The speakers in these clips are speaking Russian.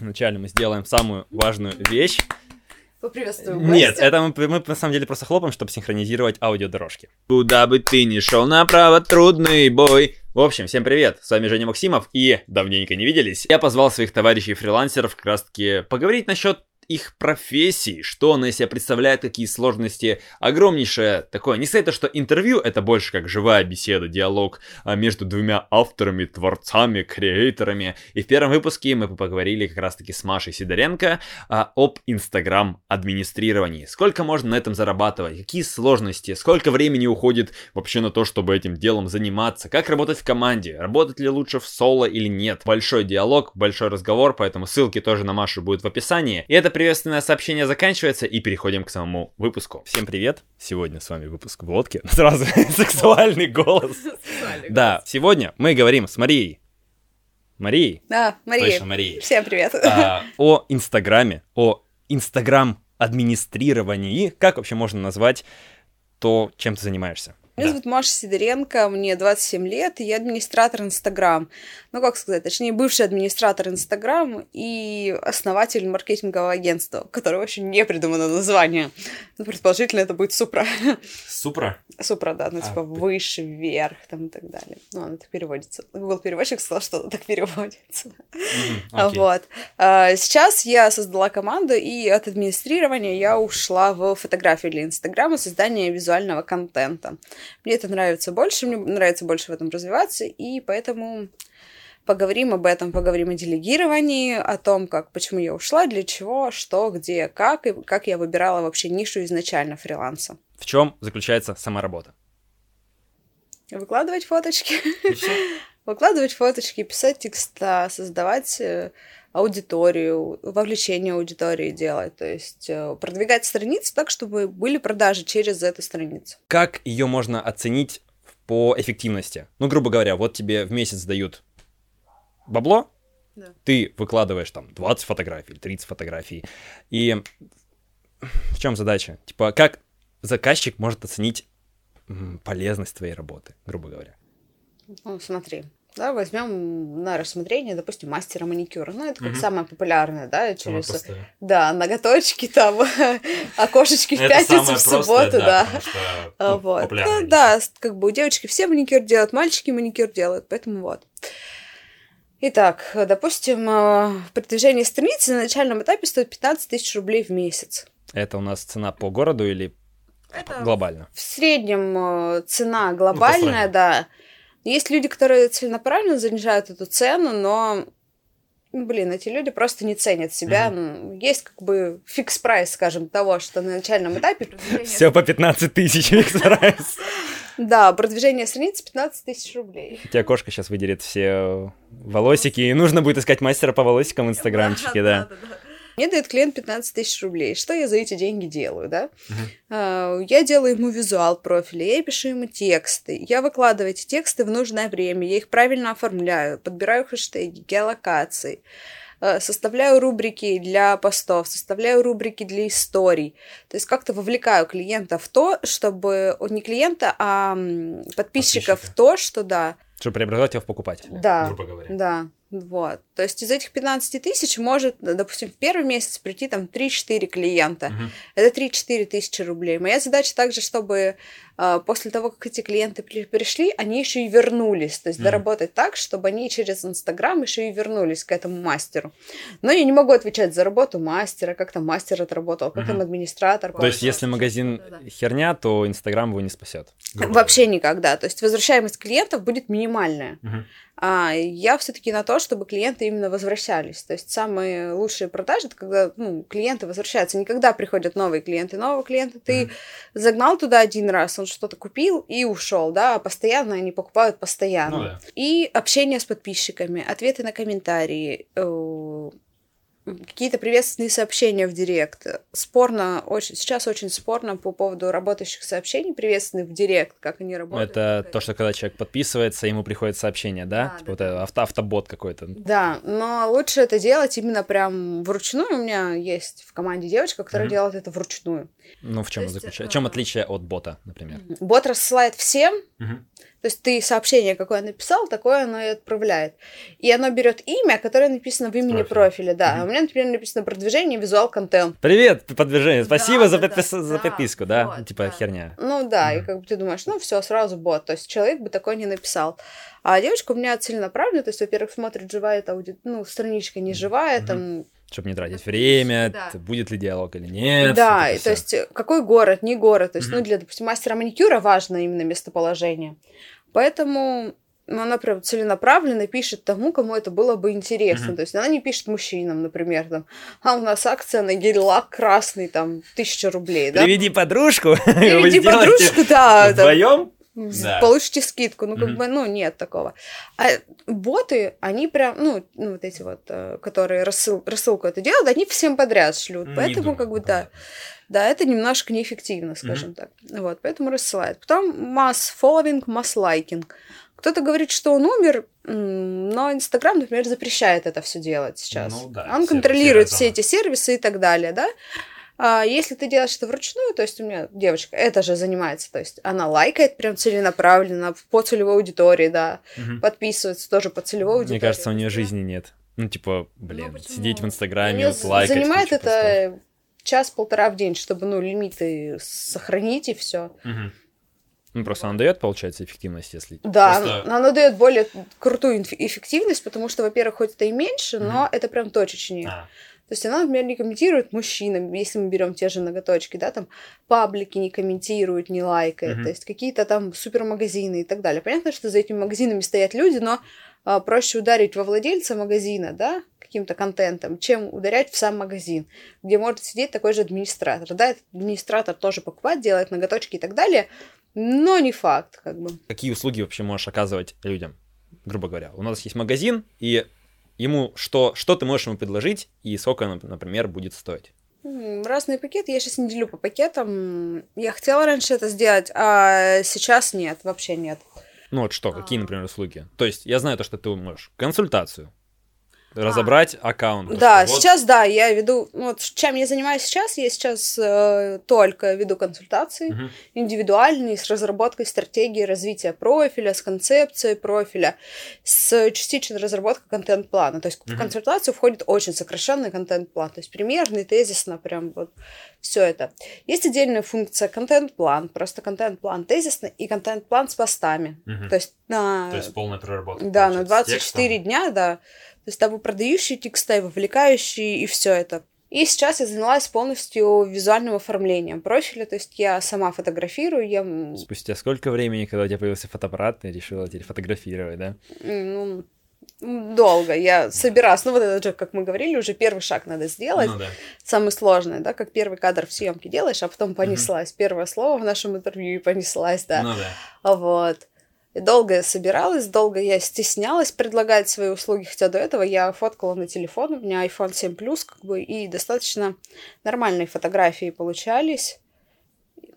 Вначале мы сделаем самую важную вещь. Поприветствую Нет, гостя. это мы, мы на самом деле просто хлопаем, чтобы синхронизировать аудиодорожки. Куда бы ты ни шел, направо трудный бой. В общем, всем привет, с вами Женя Максимов, и давненько не виделись. Я позвал своих товарищей-фрилансеров как раз-таки поговорить насчет их профессии, что она из себя представляет, какие сложности. Огромнейшее такое, не сказать то, что интервью, это больше как живая беседа, диалог а, между двумя авторами, творцами, креаторами. И в первом выпуске мы поговорили как раз-таки с Машей Сидоренко а, об Инстаграм-администрировании. Сколько можно на этом зарабатывать, какие сложности, сколько времени уходит вообще на то, чтобы этим делом заниматься, как работать в команде, работать ли лучше в соло или нет. Большой диалог, большой разговор, поэтому ссылки тоже на Машу будут в описании. И это приветственное сообщение заканчивается, и переходим к самому выпуску. Всем привет! Сегодня с вами выпуск водки. Сразу сексуальный голос. Да, сегодня мы говорим с Марией. Марией? Да, Мария. Точно, Марией. Всем привет. А, О Инстаграме, о Инстаграм-администрировании. Как вообще можно назвать то, чем ты занимаешься? Меня Да. зовут Маша Сидоренко, мне 27 лет, и я администратор Инстаграм. Ну, как сказать, точнее, бывший администратор Инстаграм и основатель маркетингового агентства, которое очень не придумано название. Ну, предположительно, это будет Супра. Супра. Супра, да, ну, А, типа ты- выше, вверх, там и так далее. Ну, оно так переводится. Google переводчик сказал, что так переводится. А, Вот. А, Сейчас я создала команду, и от администрирования я ушла в фотографию для Инстаграма, создание визуального контента. Мне это нравится больше, мне нравится больше в этом развиваться, и поэтому поговорим об этом, поговорим о делегировании, о том, как, почему я ушла, для чего, что, где, как, и как я выбирала вообще нишу изначально фриланса. В чем заключается сама работа? Выкладывать фоточки. Выкладывать фоточки, писать текста, создавать э, аудиторию, вовлечение аудитории делать, то есть э, продвигать страницы так, чтобы были продажи через эту страницу. Как ее можно оценить по эффективности? Ну, грубо говоря, вот тебе в месяц дают бабло, Да. ты выкладываешь там 20 фотографий, или 30 фотографий, и в чем задача? Типа, как заказчик может оценить полезность твоей работы, грубо говоря? Ну, смотри, да, возьмем на рассмотрение, допустим, мастера маникюра. Ну, это как Мгм. самое популярное, да, через... Да, ноготочки там, окошечки в пятницу, в субботу, да. А, Вот. Ну, да, как бы у девочки все маникюр делают, мальчики маникюр делают, поэтому вот. Итак, допустим, э, продвижение страницы на начальном этапе стоит 15 тысяч рублей в месяц. Это у нас цена по городу или глобально? В среднем э, цена глобальная, среднему. да. Есть люди, которые целенаправленно занижают эту цену, но, ну, блин, эти люди просто не ценят себя. М, Есть как бы fix price, скажем, того, что на начальном этапе продвижение Все по 15 тысяч, стараюсь. Да, продвижение страницы 15 тысяч рублей. У тебя кошка сейчас выдерет все волосики, и нужно будет искать мастера по волосикам в инстаграмчике, да. Мне дает клиент 15 тысяч рублей. Что я за эти деньги делаю, да? А, Я делаю ему визуал профиля, я пишу ему тексты, я выкладываю эти тексты в нужное время, я их правильно оформляю, подбираю хэштеги, геолокации, э, составляю рубрики для постов, составляю рубрики для историй. То есть как-то вовлекаю клиента в то, чтобы... Не клиента, а подписчиков в Подписчика. то, что да, Чтобы преобразовать его в покупателя, Да, грубо говоря. да, вот. То есть из этих 15 тысяч может, допустим, в первый месяц прийти там 3-4 клиента. Мгм. Это 3-4 тысячи рублей. Моя задача также, чтобы после того, как эти клиенты при- пришли, они еще и вернулись. То есть Мгм. доработать так, чтобы они через Инстаграм еще и вернулись к этому мастеру. Но я не могу отвечать за работу мастера, как там мастер отработал, как там Мгм. администратор. То есть, если магазин Да-да. херня, то Инстаграм его не спасет. Вообще никогда. То есть возвращаемость клиентов будет минимальная. Мгм. А я все-таки на то, чтобы клиенты именно возвращались. То есть самые лучшие продажи это когда ну, клиенты возвращаются. Никогда приходят новые клиенты. Нового клиента ты Мгм. загнал туда один раз, он что-то купил и ушел, да, а постоянно они покупают постоянно. Ну да. И общение с подписчиками, ответы на комментарии, э, какие-то приветственные сообщения в директ. Спорно, очень, сейчас очень спорно по поводу работающих сообщений приветственных в директ, как они работают. Это то, что когда человек подписывается, ему приходит сообщение, да? Да, Типа да, вот это авто, автобот какой-то. Да, но лучше это делать именно прям вручную. У меня есть в команде девочка, которая Мгм. делает это вручную. Ну, в чем заключается? В а, чем отличие от бота, например? Бот рассылает всем, То есть ты сообщение, какое написал, такое оно и отправляет. И оно берет имя, которое написано в имени Профиль. профиля, да. Угу. У меня, например, написано продвижение, визуал, контент. Привет, продвижение, спасибо да, за, подпис... да, за подписку, да? Вот, типа да. херня. Ну да, угу. и как бы ты думаешь, ну все, сразу бот. То есть человек бы такое не написал. А девочка у меня целенаправленная, то есть, во-первых, смотрит, живая эта ауди... ну, страничка не живая, угу. там чтобы не тратить время, да. будет ли диалог или нет. Да, и, то есть какой город, не город. То есть, mm-hmm. ну, для, допустим, мастера маникюра важно именно местоположение. Поэтому ну, она прям целенаправленно пишет тому, кому это было бы интересно. Mm-hmm. То есть она не пишет мужчинам, например, там, а у нас акция на гель-лак красный, там, тысяча рублей, да? Приведи подружку. Приведи подружку, да. Вдвоем? Да. Получите скидку. Ну, как mm-hmm. бы, ну, нет такого. А боты, они прям, ну, ну вот эти вот, э, которые рассыл, рассылку это делают, они всем подряд шлют. Не поэтому, думаю, как бы, да. Да, это немножко неэффективно, скажем mm-hmm. так. Вот, поэтому рассылают. Потом масс фолловинг, масс лайкинг. Кто-то говорит, что он умер, но Инстаграм, например, запрещает это все делать сейчас. Ну, да, он контролирует все эти сервисы и так далее, да. А если ты делаешь это вручную, то есть у меня девочка это же занимается, то есть она лайкает прям целенаправленно по целевой аудитории, да, угу. подписывается тоже по целевой аудитории. Мне кажется, у нее жизни нет. Ну, типа, блин, ну, сидеть в Инстаграме, вот, лайкать. Занимает это час-полтора в день, чтобы, ну, лимиты сохранить и все. Угу. Ну, просто она дает, получается, эффективность, если... Да, просто... она дает более крутую эффективность, потому что, во-первых, хоть это и меньше, но mm это прям точечнее. А. То есть она, например, не комментирует мужчинам, если мы берем те же ноготочки, да, там паблики не комментируют, не лайкает, mm то есть какие-то там супермагазины и так далее. Понятно, что за этими магазинами стоят люди, но а, проще ударить во владельца магазина, да, каким-то контентом, чем ударять в сам магазин, где может сидеть такой же администратор. Да, этот администратор тоже покупает, делает ноготочки и так далее, но не факт, как бы. Какие услуги вообще можешь оказывать людям, грубо говоря? У нас есть магазин, и ему что, что ты можешь ему предложить, и сколько, например, будет стоить? Разные пакеты. Я сейчас не делю по пакетам. Я хотела раньше это сделать, а сейчас нет, вообще нет. Ну вот что, какие, а. например, услуги? То есть я знаю то, что ты можешь консультацию, разобрать а. аккаунт. Да, вот. сейчас, да, я веду, вот чем я занимаюсь сейчас, я сейчас э, только веду консультации угу. индивидуальные с разработкой стратегии развития профиля, с концепцией профиля, с частичной разработкой контент-плана. То есть угу. в консультацию входит очень сокращенный контент-план, то есть примерный, тезисно, прям вот все это. Есть отдельная функция контент-план, просто контент-план тезисно и контент-план с постами. Угу. То есть на... То есть полная проработка. Да, на 24 дня, да то есть там и продающие текста, и вовлекающие, и все это. И сейчас я занялась полностью визуальным оформлением профиля, то есть я сама фотографирую, я... Спустя сколько времени, когда у тебя появился фотоаппарат, ты решила теперь фотографировать, да? Ну, долго. Я собиралась, ну вот это же, как мы говорили, уже первый шаг надо сделать. Ну, да. Самый сложный, да, как первый кадр в съемке делаешь, а потом понеслась. Угу. Первое слово в нашем интервью и понеслась, да. Ну да. Вот. И долго я собиралась, долго я стеснялась предлагать свои услуги, хотя до этого я фоткала на телефон, у меня iPhone 7 Plus, как бы, и достаточно нормальные фотографии получались.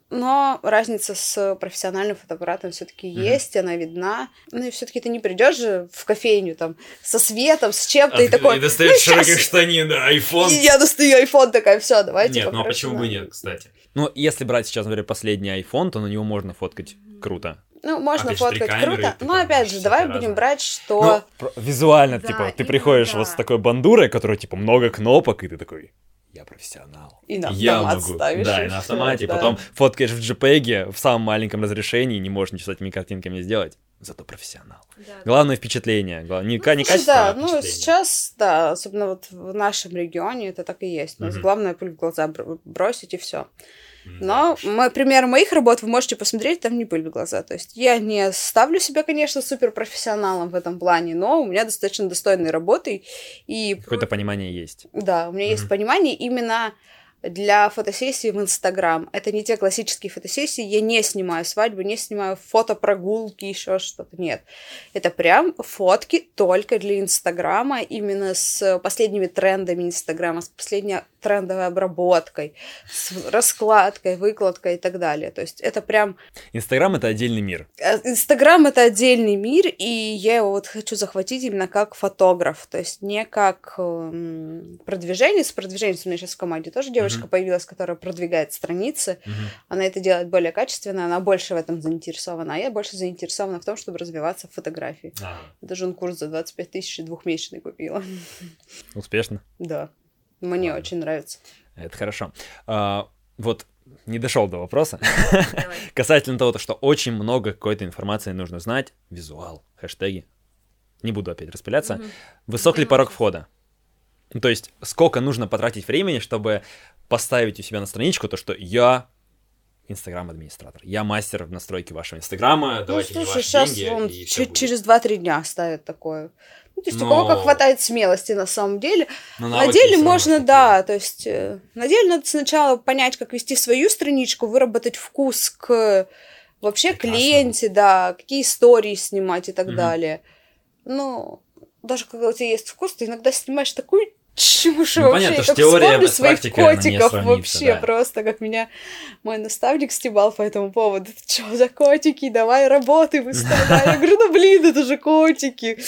Но разница с профессиональным фотоаппаратом все-таки mm-hmm. есть, она видна. Ну и все-таки ты не придешь же в кофейню там со светом, с чем-то а и такой. И достаешь ну, широких штанин, iPhone. И я достаю iPhone такая, все, давайте. Нет, ну а почему бы нет, кстати? Ну, если брать сейчас, например, последний iPhone, то на него можно фоткать круто. Ну, можно Опять фоткать круто, но опять же, давай будем брать, что... Ну, визуально, да, типа, ты приходишь да. вот с такой бандурой, которая, типа, много кнопок, и ты такой, я профессионал. И на я могу. ставишь. Да, и на автомате. Да. Потом фоткаешь в JPEG в самом маленьком разрешении, не можешь ничего с этими картинками сделать. Зато профессионал. Да. Главное впечатление. Главное, не, ну, не качество, да, а ну сейчас, да, особенно вот в нашем регионе это так и есть. У нас угу. главное пыль в глаза бросить и все. Но мой пример моих работ вы можете посмотреть, там не пыль в глаза. То есть я не ставлю себя, конечно, суперпрофессионалом в этом плане, но у меня достаточно достойные работы. И... Какое-то понимание есть. Да, у меня mm-hmm. есть понимание именно для фотосессии в Инстаграм. Это не те классические фотосессии, я не снимаю свадьбу, не снимаю фотопрогулки, еще что-то. Нет. Это прям фотки только для Инстаграма, именно с последними трендами Инстаграма, с последней трендовой обработкой, с раскладкой, выкладкой и так далее. То есть это прям... Инстаграм — это отдельный мир. Э, Инстаграм — это отдельный мир, и я его вот хочу захватить именно как фотограф, то есть не как эм, продвижение. С продвижением у меня сейчас в команде тоже девушка девочка mm-hmm. появилась, которая продвигает страницы. Mm-hmm. Она это делает более качественно, она больше в этом заинтересована. А я больше заинтересована в том, чтобы развиваться в фотографии. А. Даже он курс за 25 тысяч двухмесячный купила. Успешно? Да. Мне Ладно. очень нравится. Это хорошо. А, вот не дошел до вопроса. Касательно того, что очень много какой-то информации нужно знать. Визуал, хэштеги. Не буду опять распыляться. Высок ли порог входа? Ну, то есть, сколько нужно потратить времени, чтобы поставить у себя на страничку то, что я Инстаграм-администратор. Я мастер в настройке вашего Инстаграма. Ну, слушай, сейчас деньги, он ч- через 2-3 дня ставит такое. Ну, то есть Но... у кого как хватает смелости на самом деле. Но на деле можно, да, то есть э, на деле надо сначала понять, как вести свою страничку, выработать вкус к вообще Прекрасно. клиенте, да, какие истории снимать и так mm далее. Ну, даже когда у тебя есть вкус, ты иногда снимаешь такую чушь ну, вообще. Понятно, что теория с своих котиков вообще да. просто, как меня мой наставник стебал по этому поводу. Что за котики? Давай работай, выставляй. Я говорю, ну блин, это же котики.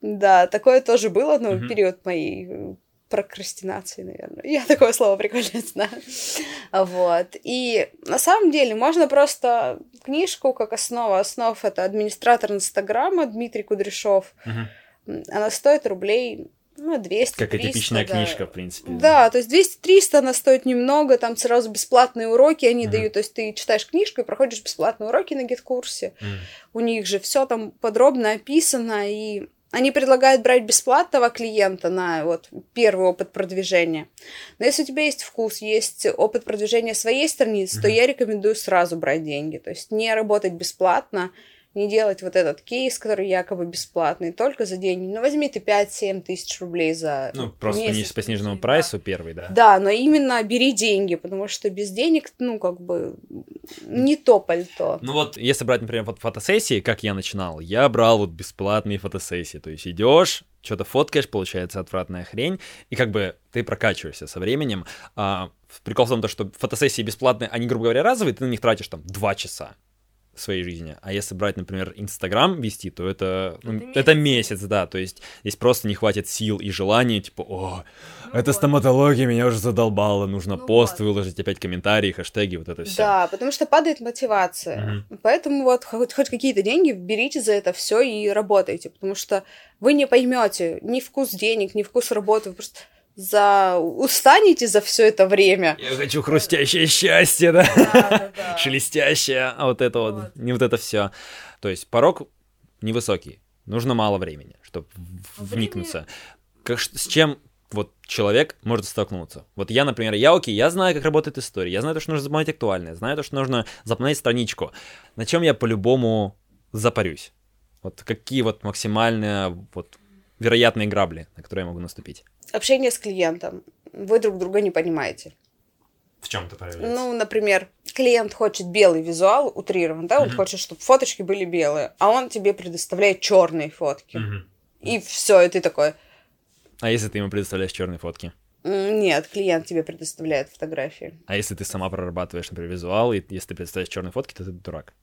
Да, такое тоже было, но в период моей э, прокрастинации, наверное. Я такое слово прикольно знаю. Вот. И на самом деле можно просто книжку как основа основ это администратор Инстаграма Дмитрий Кудряшов. Угу. Она стоит рублей ну, 200 Как и типичная да. книжка, в принципе. Да, то есть 200-300 она стоит немного, там сразу бесплатные уроки они mm дают, то есть ты читаешь книжку и проходишь бесплатные уроки на гид-курсе. mm У них же все там подробно описано, и они предлагают брать бесплатного клиента на вот первый опыт продвижения. Но если у тебя есть вкус, есть опыт продвижения своей страницы, mm-hmm. то я рекомендую сразу брать деньги. То есть не работать бесплатно, не делать вот этот кейс, который якобы бесплатный, только за деньги. Ну, возьми ты 5-7 тысяч рублей за Ну, просто месяц. по сниженному прайсу первый, да? Да, но именно бери деньги, потому что без денег, ну, как бы, не то пальто. Ну вот, если брать, например, вот фотосессии, как я начинал, я брал вот бесплатные фотосессии, то есть идешь, что-то фоткаешь, получается отвратная хрень, и как бы ты прокачиваешься со временем. А, прикол в том, что фотосессии бесплатные, они, грубо говоря, разовые, ты на них тратишь там 2 часа своей жизни. А если брать, например, Инстаграм вести, то это, ну, это, месяц. это месяц, да. То есть здесь просто не хватит сил и желания, типа, о, ну это вот. стоматология меня уже задолбала, нужно ну пост вот. выложить, опять комментарии, хэштеги, вот это все. Да, потому что падает мотивация. Угу. Поэтому вот хоть, хоть какие-то деньги берите за это все и работайте, потому что вы не поймете ни вкус денег, ни вкус работы, вы просто за устанете за все это время. Я хочу хрустящее счастье, да? да, да, да. Шелестящее, а вот это вот. вот, не вот это все. То есть порог невысокий, нужно мало времени, чтобы вникнуться. Как, с чем вот человек может столкнуться. Вот я, например, я окей, я знаю, как работает история, я знаю то, что нужно запомнить актуальное, знаю то, что нужно запомнить страничку. На чем я по-любому запарюсь? Вот какие вот максимальные вот вероятные грабли, на которые я могу наступить? Общение с клиентом. Вы друг друга не понимаете. В чем это проявляется? Ну, например, клиент хочет белый визуал, утрирован, да, он mm-hmm. хочет, чтобы фоточки были белые, а он тебе предоставляет черные фотки. Mm-hmm. И все, и ты такой. А если ты ему предоставляешь черные фотки? Нет, клиент тебе предоставляет фотографии. А если ты сама прорабатываешь, например, визуал, и если ты предоставляешь черные фотки, то ты дурак.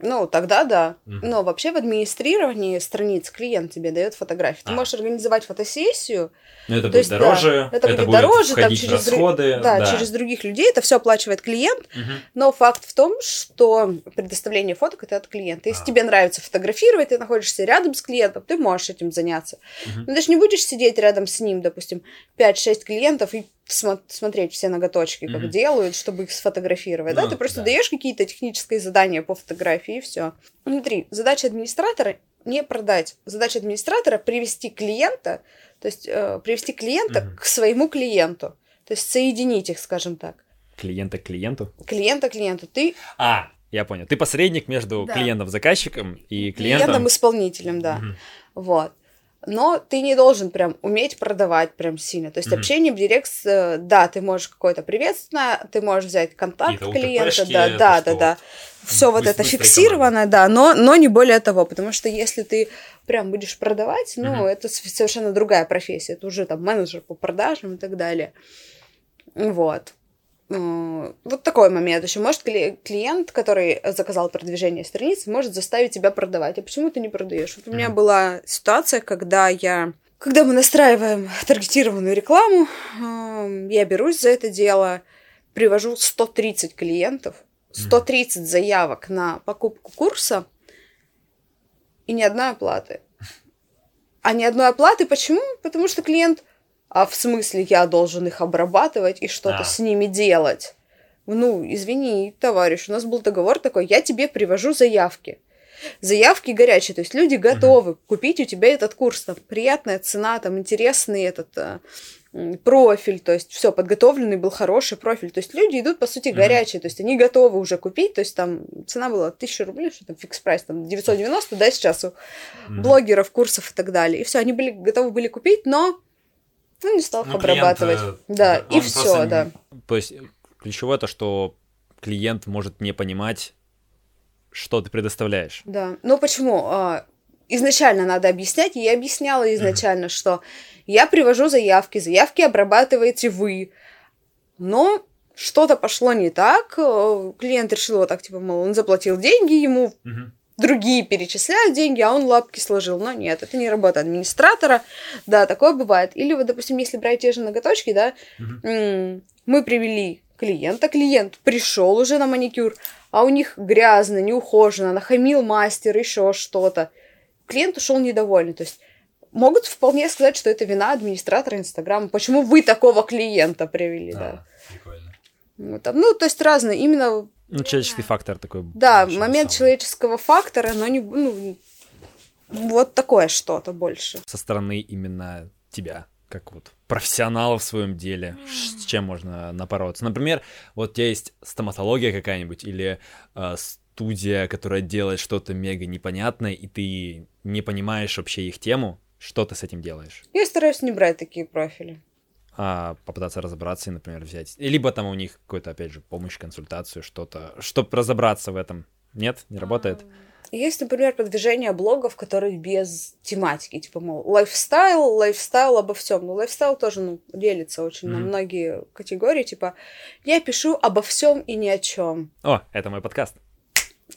Ну, тогда да. Угу. Но вообще в администрировании страниц клиент тебе дает фотографии. Ты а. можешь организовать фотосессию. Но это будет есть, дороже. Да, это, это будет дороже, там через расходы. Друг... Да, да, через других людей. Это все оплачивает клиент. Угу. Но факт в том, что предоставление фоток это от клиента. Если а. тебе нравится фотографировать, ты находишься рядом с клиентом, ты можешь этим заняться. Угу. Но ты же не будешь сидеть рядом с ним, допустим, 5-6 клиентов и смотреть все ноготочки, как mm-hmm. делают, чтобы их сфотографировать. Ну, да, ты просто да. даешь какие-то технические задания по фотографии и все. Смотри, задача администратора не продать. Задача администратора привести клиента, то есть э, привести клиента mm-hmm. к своему клиенту. То есть соединить их, скажем так. Клиента к клиенту? Клиента к клиенту. Ты... А, я понял. Ты посредник между да. клиентом-заказчиком и клиентом... Клиентом-исполнителем, да. Mm-hmm. Вот но ты не должен прям уметь продавать прям сильно. То есть mm-hmm. общение в директ, да, ты можешь какое-то приветственное, ты можешь взять контакт клиента, да, да, да, да. Все вот это фиксировано, да, но, но не более того, потому что если ты прям будешь продавать, ну, mm-hmm. это совершенно другая профессия, это уже там менеджер по продажам и так далее. Вот. Вот такой момент еще. Может, клиент, который заказал продвижение страницы, может заставить тебя продавать. А почему ты не продаешь? Вот у меня была ситуация, когда я когда мы настраиваем таргетированную рекламу, я берусь за это дело, привожу 130 клиентов, 130 заявок на покупку курса и ни одной оплаты. А ни одной оплаты почему? Потому что клиент, а в смысле я должен их обрабатывать и что-то а. с ними делать. Ну, извини, товарищ, у нас был договор такой, я тебе привожу заявки заявки горячие, то есть люди готовы uh-huh. купить у тебя этот курс, там приятная цена, там интересный этот а, профиль, то есть все подготовленный был хороший профиль, то есть люди идут по сути горячие, uh-huh. то есть они готовы уже купить, то есть там цена была 1000 рублей, что там фикс прайс, там 990, да, сейчас у uh-huh. блогеров, курсов и так далее, и все, они были готовы были купить, но ну, не стал их ну, обрабатывать, клиент, да, и все, да. То есть ключевое то, что клиент может не понимать что ты предоставляешь. Да. Ну почему? А, изначально надо объяснять, и я объясняла изначально, mm-hmm. что я привожу заявки, заявки обрабатываете вы, но что-то пошло не так, э, клиент решил вот так, типа, мол, он заплатил деньги, ему mm-hmm. Другие перечисляют деньги, а он лапки сложил. Но нет, это не работа администратора, да, такое бывает. Или вот, допустим, если брать те же ноготочки, да, mm-hmm. мы привели клиента, клиент пришел уже на маникюр, а у них грязно, неухоженно, нахамил мастер, еще что-то. Клиент ушел недовольный. То есть могут вполне сказать, что это вина администратора Инстаграма. Почему вы такого клиента привели, а, да? Прикольно. Ну, там, ну, то есть разные, именно... Ну, человеческий фактор такой. Да, момент самый. человеческого фактора, но не... Ну, вот такое что-то больше. Со стороны именно тебя как вот профессионал в своем деле, с чем можно напороться. Например, вот у тебя есть стоматология какая-нибудь или э, студия, которая делает что-то мега непонятное, и ты не понимаешь вообще их тему, что ты с этим делаешь? Я стараюсь не брать такие профили. А попытаться разобраться и, например, взять. Либо там у них какой-то, опять же, помощь, консультацию, что-то, чтобы разобраться в этом. Нет, не работает. Есть, например, продвижение блогов, которые без тематики, типа, мол, лайфстайл, лайфстайл обо всем. Ну, лайфстайл тоже, ну, делится очень mm-hmm. на многие категории, типа, я пишу обо всем и ни о чем. О, это мой подкаст.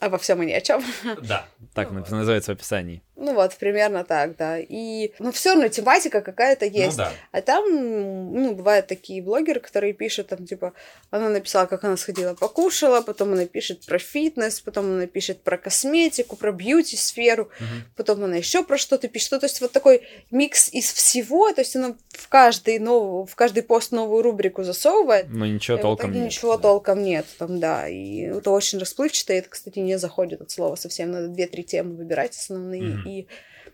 Обо всем и ни о чем. Да, так ну, называется в описании. Ну вот, примерно так, да. И, ну, все равно тематика какая-то ну есть. Ну, да. А там, ну, бывают такие блогеры, которые пишут, там, типа, она написала, как она сходила покушала, потом она пишет про фитнес, потом она пишет про косметику, про бьюти-сферу, угу. потом она еще про что-то пишет. Ну, то есть вот такой микс из всего, то есть она в каждый, новый, в каждый пост новую рубрику засовывает. Но ничего толком нет. Ничего да. толком нет, там, да. И это очень расплывчато, и это, кстати, не заходит от слова совсем. Надо две-три темы выбирать основные угу и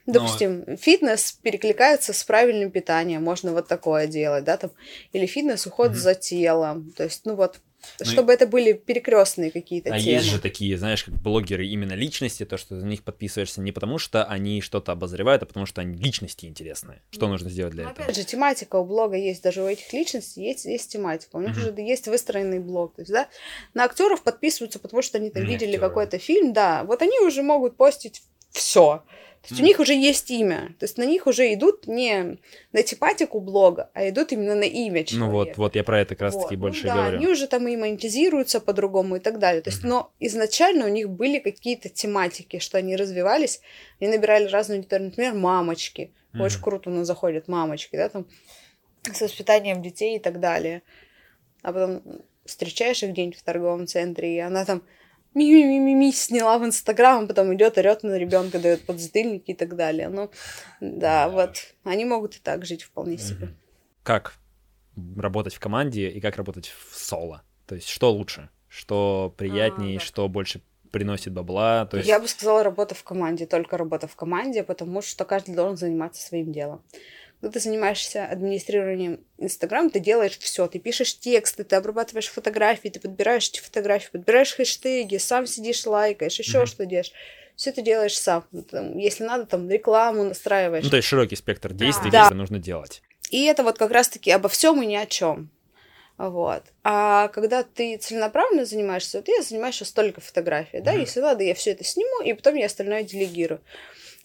Допустим, Но... фитнес перекликается с правильным питанием, можно вот такое делать, да, там, или фитнес уход mm-hmm. за телом, то есть, ну вот, ну, чтобы это были перекрестные какие-то а темы. есть же такие, знаешь, как блогеры именно личности, то, что за них подписываешься не потому, что они что-то обозревают, а потому что они личности интересные. Что mm. нужно сделать для Но, этого? Опять же, тематика у блога есть, даже у этих личностей есть, есть тематика. У них mm-hmm. уже есть выстроенный блог. То есть, да, на актеров подписываются, потому что они там mm, видели какой-то фильм, да. Вот они уже могут постить все. То есть mm. у них уже есть имя. То есть на них уже идут не на тематику блога, а идут именно на имя человека. Ну вот, вот я про это как раз таки вот. больше ну, да, говорю. Они уже там и монетизируются по-другому и так далее. То есть, mm-hmm. но изначально у них были какие-то тематики, что они развивались, они набирали разную аудиторию. Например, мамочки. Mm-hmm. Очень круто у нас заходят мамочки, да, там с воспитанием детей и так далее. А потом встречаешь их где-нибудь в торговом центре, и она там ми-ми-ми-ми сняла в Инстаграм, а потом идет, орет на ребенка, дает подзатыльники и так далее. Ну, да, вот. Они могут и так жить вполне себе. Как работать в команде и как работать в соло? То есть, что лучше? Что приятнее, а, да. что больше приносит бабла? То есть... Я бы сказала, работа в команде, только работа в команде, потому что каждый должен заниматься своим делом. Когда ты занимаешься администрированием Инстаграм, ты делаешь все. Ты пишешь тексты, ты обрабатываешь фотографии, ты подбираешь эти фотографии, подбираешь хэштеги, сам сидишь, лайкаешь, еще mm-hmm. что делаешь. Все это делаешь сам. Там, если надо, там рекламу настраиваешь. Ну, то есть широкий спектр действий, да. которые нужно делать. И это вот как раз-таки обо всем и ни о чем. Вот. А когда ты целенаправленно занимаешься, вот я занимаюсь сейчас только фотографией, mm-hmm. да, если надо, я все это сниму, и потом я остальное делегирую.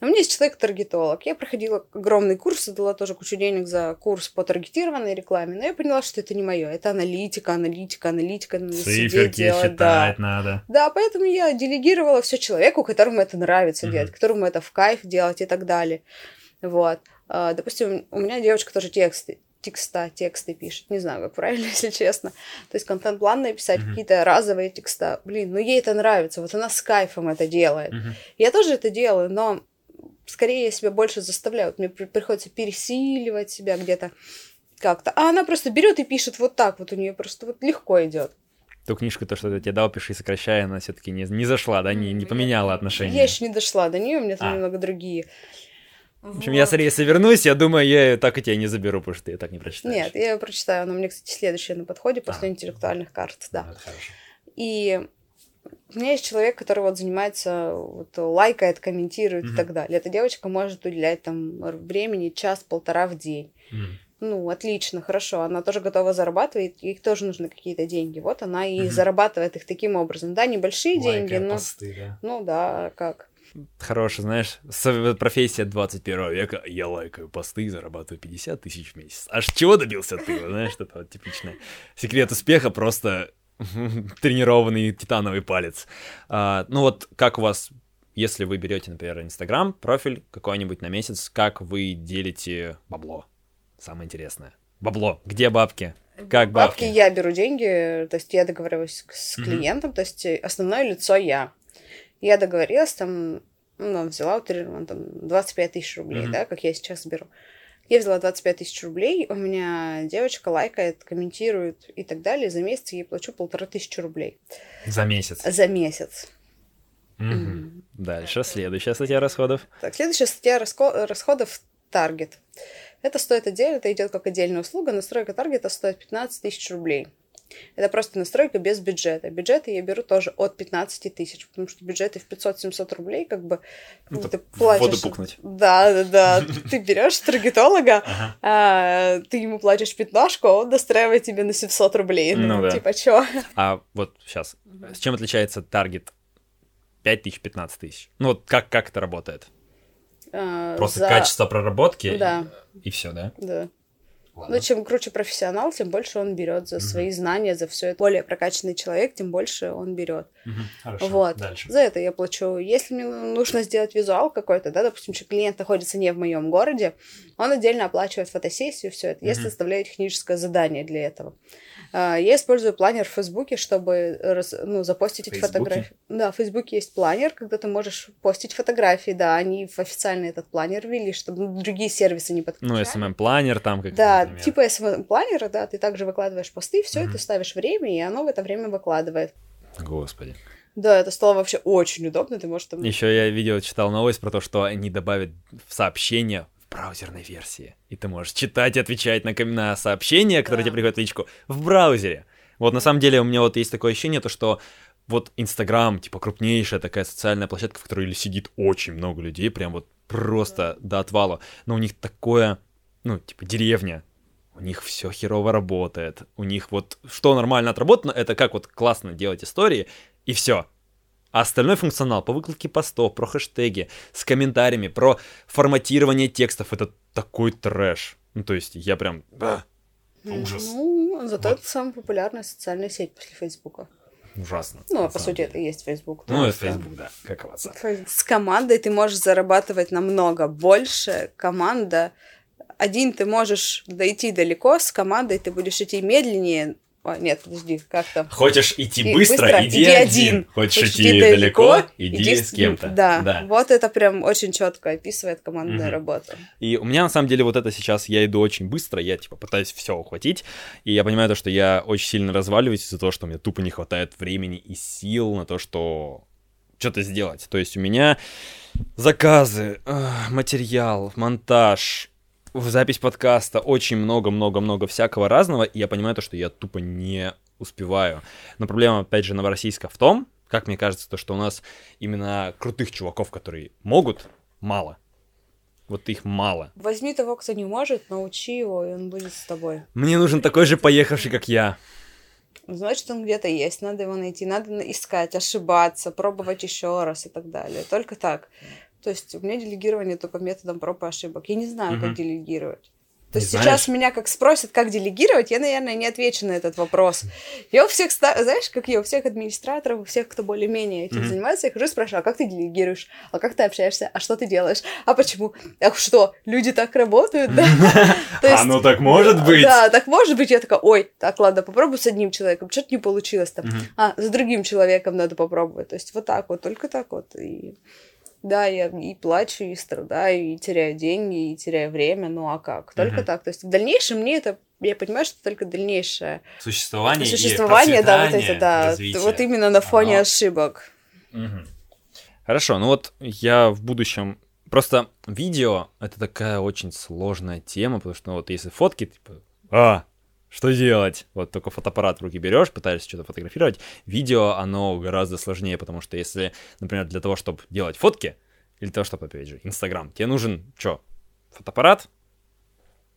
У меня есть человек-таргетолог. Я проходила огромный курс, дала тоже кучу денег за курс по таргетированной рекламе, но я поняла, что это не мое. Это аналитика, аналитика, аналитика. Надо Циферки делать, считать да. надо. Да, поэтому я делегировала все человеку, которому это нравится mm-hmm. делать, которому это в кайф делать и так далее. Вот. А, допустим, у меня девочка тоже тексты, текста, тексты пишет. Не знаю, как правильно, если честно. То есть контент-план написать, mm-hmm. какие-то разовые текста. Блин, ну ей это нравится. Вот она с кайфом это делает. Mm-hmm. Я тоже это делаю, но скорее я себя больше заставляю. Мне приходится пересиливать себя где-то как-то. А она просто берет и пишет вот так вот. У нее просто вот легко идет. Ту книжку, то, что я тебе дал, пиши, сокращая, она все-таки не, не зашла, да, не, не поменяла отношения. Я еще не дошла до нее, у меня там а. немного другие. В общем, вот. я, скорее, если вернусь, я думаю, я так и тебя не заберу, потому что ты так не прочитаешь. Нет, я ее прочитаю. Она у меня, кстати, следующая на подходе после а. интеллектуальных карт, да. Ну, хорошо. И у меня есть человек, который вот занимается, вот, лайкает, комментирует mm-hmm. и так далее. Эта девочка может уделять там времени час-полтора в день. Mm-hmm. Ну, отлично, хорошо. Она тоже готова зарабатывать, ей тоже нужны какие-то деньги. Вот она и mm-hmm. зарабатывает их таким образом. Да, небольшие Лайкая деньги, но... Посты, да. Ну да, как. Хорошая, знаешь, профессия 21 века. Я лайкаю посты и зарабатываю 50 тысяч в месяц. Аж чего добился ты, знаешь, это типичное. Секрет успеха просто тренированный титановый палец. А, ну вот как у вас, если вы берете, например, Инстаграм, профиль какой-нибудь на месяц, как вы делите бабло? Самое интересное. Бабло. Где бабки? Как бабки? Бабки я беру деньги, то есть я договариваюсь с клиентом, mm-hmm. то есть основное лицо я. Я договорилась, там, ну, взяла утрированно, там, 25 тысяч рублей, mm-hmm. да, как я сейчас беру. Я взяла 25 тысяч рублей, у меня девочка лайкает, комментирует и так далее. За месяц я ей плачу полторы тысячи рублей. За месяц? За месяц. Угу. Mm-hmm. Дальше, следующая статья расходов. Так, следующая статья раско- расходов – таргет. Это стоит отдельно, это идет как отдельная услуга. Настройка таргета стоит 15 тысяч рублей. Это просто настройка без бюджета. Бюджеты я беру тоже от 15 тысяч, потому что бюджеты в 500-700 рублей, как бы ну, ты платишь. Воду пукнуть. Да, да, да. Ты берешь таргетолога, а, ты ему платишь пятнашку, а он настраивает тебе на 700 рублей. Ну, ну. Типа, чё? А вот сейчас, с чем отличается таргет 5 тысяч, 15 тысяч? Ну вот как, как это работает? А, Просто за... качество проработки да. и, и все, да? Да. Ладно. Ну, чем круче профессионал, тем больше он берет за свои угу. знания, за все это. Более прокачанный человек, тем больше он берет. Угу. Хорошо. Вот. Дальше. За это я плачу. Если мне нужно сделать визуал какой-то, да, допустим, что клиент находится не в моем городе, он отдельно оплачивает фотосессию, все это. Угу. Я составляю техническое задание для этого. А, я использую планер в Фейсбуке, чтобы раз, ну, запостить эти фотографии. Да, в Фейсбуке есть планер, когда ты можешь постить фотографии, да, они в официальный этот планер ввели, чтобы другие сервисы не подключали. Ну, SMM-планер там как Да, например. типа SMM-планера, да, ты также выкладываешь посты, все mm-hmm. это ставишь время, и оно в это время выкладывает. Господи. Да, это стало вообще очень удобно, ты можешь там... Еще я видел, читал новость про то, что они добавят в сообщение браузерной версии. И ты можешь читать и отвечать на, на сообщения, которые да. тебе приходят в личку, в браузере. Вот на самом деле у меня вот есть такое ощущение, то что вот Инстаграм, типа крупнейшая такая социальная площадка, в которой сидит очень много людей, прям вот просто да. до отвала. Но у них такое, ну, типа деревня. У них все херово работает. У них вот что нормально отработано, это как вот классно делать истории, и все. А остальной функционал по выкладке постов, про хэштеги, с комментариями, про форматирование текстов, это такой трэш. Ну, то есть я прям... А, ужас. Ну, зато вот. это самая популярная социальная сеть после Фейсбука. Ужасно. Ну, а по сути, деле. это и есть Facebook. Ну, это Facebook, да, как WhatsApp. С командой ты можешь зарабатывать намного больше. Команда... Один ты можешь дойти далеко, с командой ты будешь идти медленнее, а, нет, подожди, как там? Хочешь идти быстро, быстро иди, иди один. один. Хочешь, Хочешь идти, идти далеко, иди, иди с кем-то. Да, да, вот это прям очень четко описывает командную угу. работу. И у меня на самом деле вот это сейчас, я иду очень быстро, я типа пытаюсь все ухватить, и я понимаю то, что я очень сильно разваливаюсь из-за того, что мне тупо не хватает времени и сил на то, что что-то сделать. То есть у меня заказы, материал, монтаж, в запись подкаста очень много-много-много всякого разного, и я понимаю то, что я тупо не успеваю. Но проблема, опять же, новороссийска в том, как мне кажется, то, что у нас именно крутых чуваков, которые могут, мало. Вот их мало. Возьми того, кто не может, научи его, и он будет с тобой. Мне нужен такой же поехавший, как я. Значит, он где-то есть, надо его найти, надо искать, ошибаться, пробовать еще раз и так далее. Только так. То есть у меня делегирование только методом проб и ошибок. Я не знаю, угу. как делегировать. То есть сейчас меня как спросят, как делегировать, я, наверное, не отвечу на этот вопрос. Я у всех, знаешь, как я у всех администраторов, у всех, кто более-менее этим mm-hmm. занимается, я хожу и спрашиваю, а как ты делегируешь? А как ты общаешься? А что ты делаешь? А почему? А что, люди так работают, да? А ну так может быть? Да, так может быть. Я такая, ой, так, ладно, попробуй с одним человеком, что-то не получилось там. А, с другим человеком надо попробовать. То есть вот так вот, только так вот. И да, я и плачу, и страдаю, и теряю деньги, и теряю время, ну а как? Только угу. так. То есть в дальнейшем мне это, я понимаю, что только дальнейшее существование, существование, да, вот это, да, развитие. вот именно на фоне Оно... ошибок. Угу. Хорошо, ну вот я в будущем Просто видео — это такая очень сложная тема, потому что ну, вот если фотки, типа, а, что делать? Вот только фотоаппарат в руки берешь, пытаешься что-то фотографировать. Видео, оно гораздо сложнее, потому что если, например, для того, чтобы делать фотки, или для того, чтобы, опять же, Инстаграм, тебе нужен что? Фотоаппарат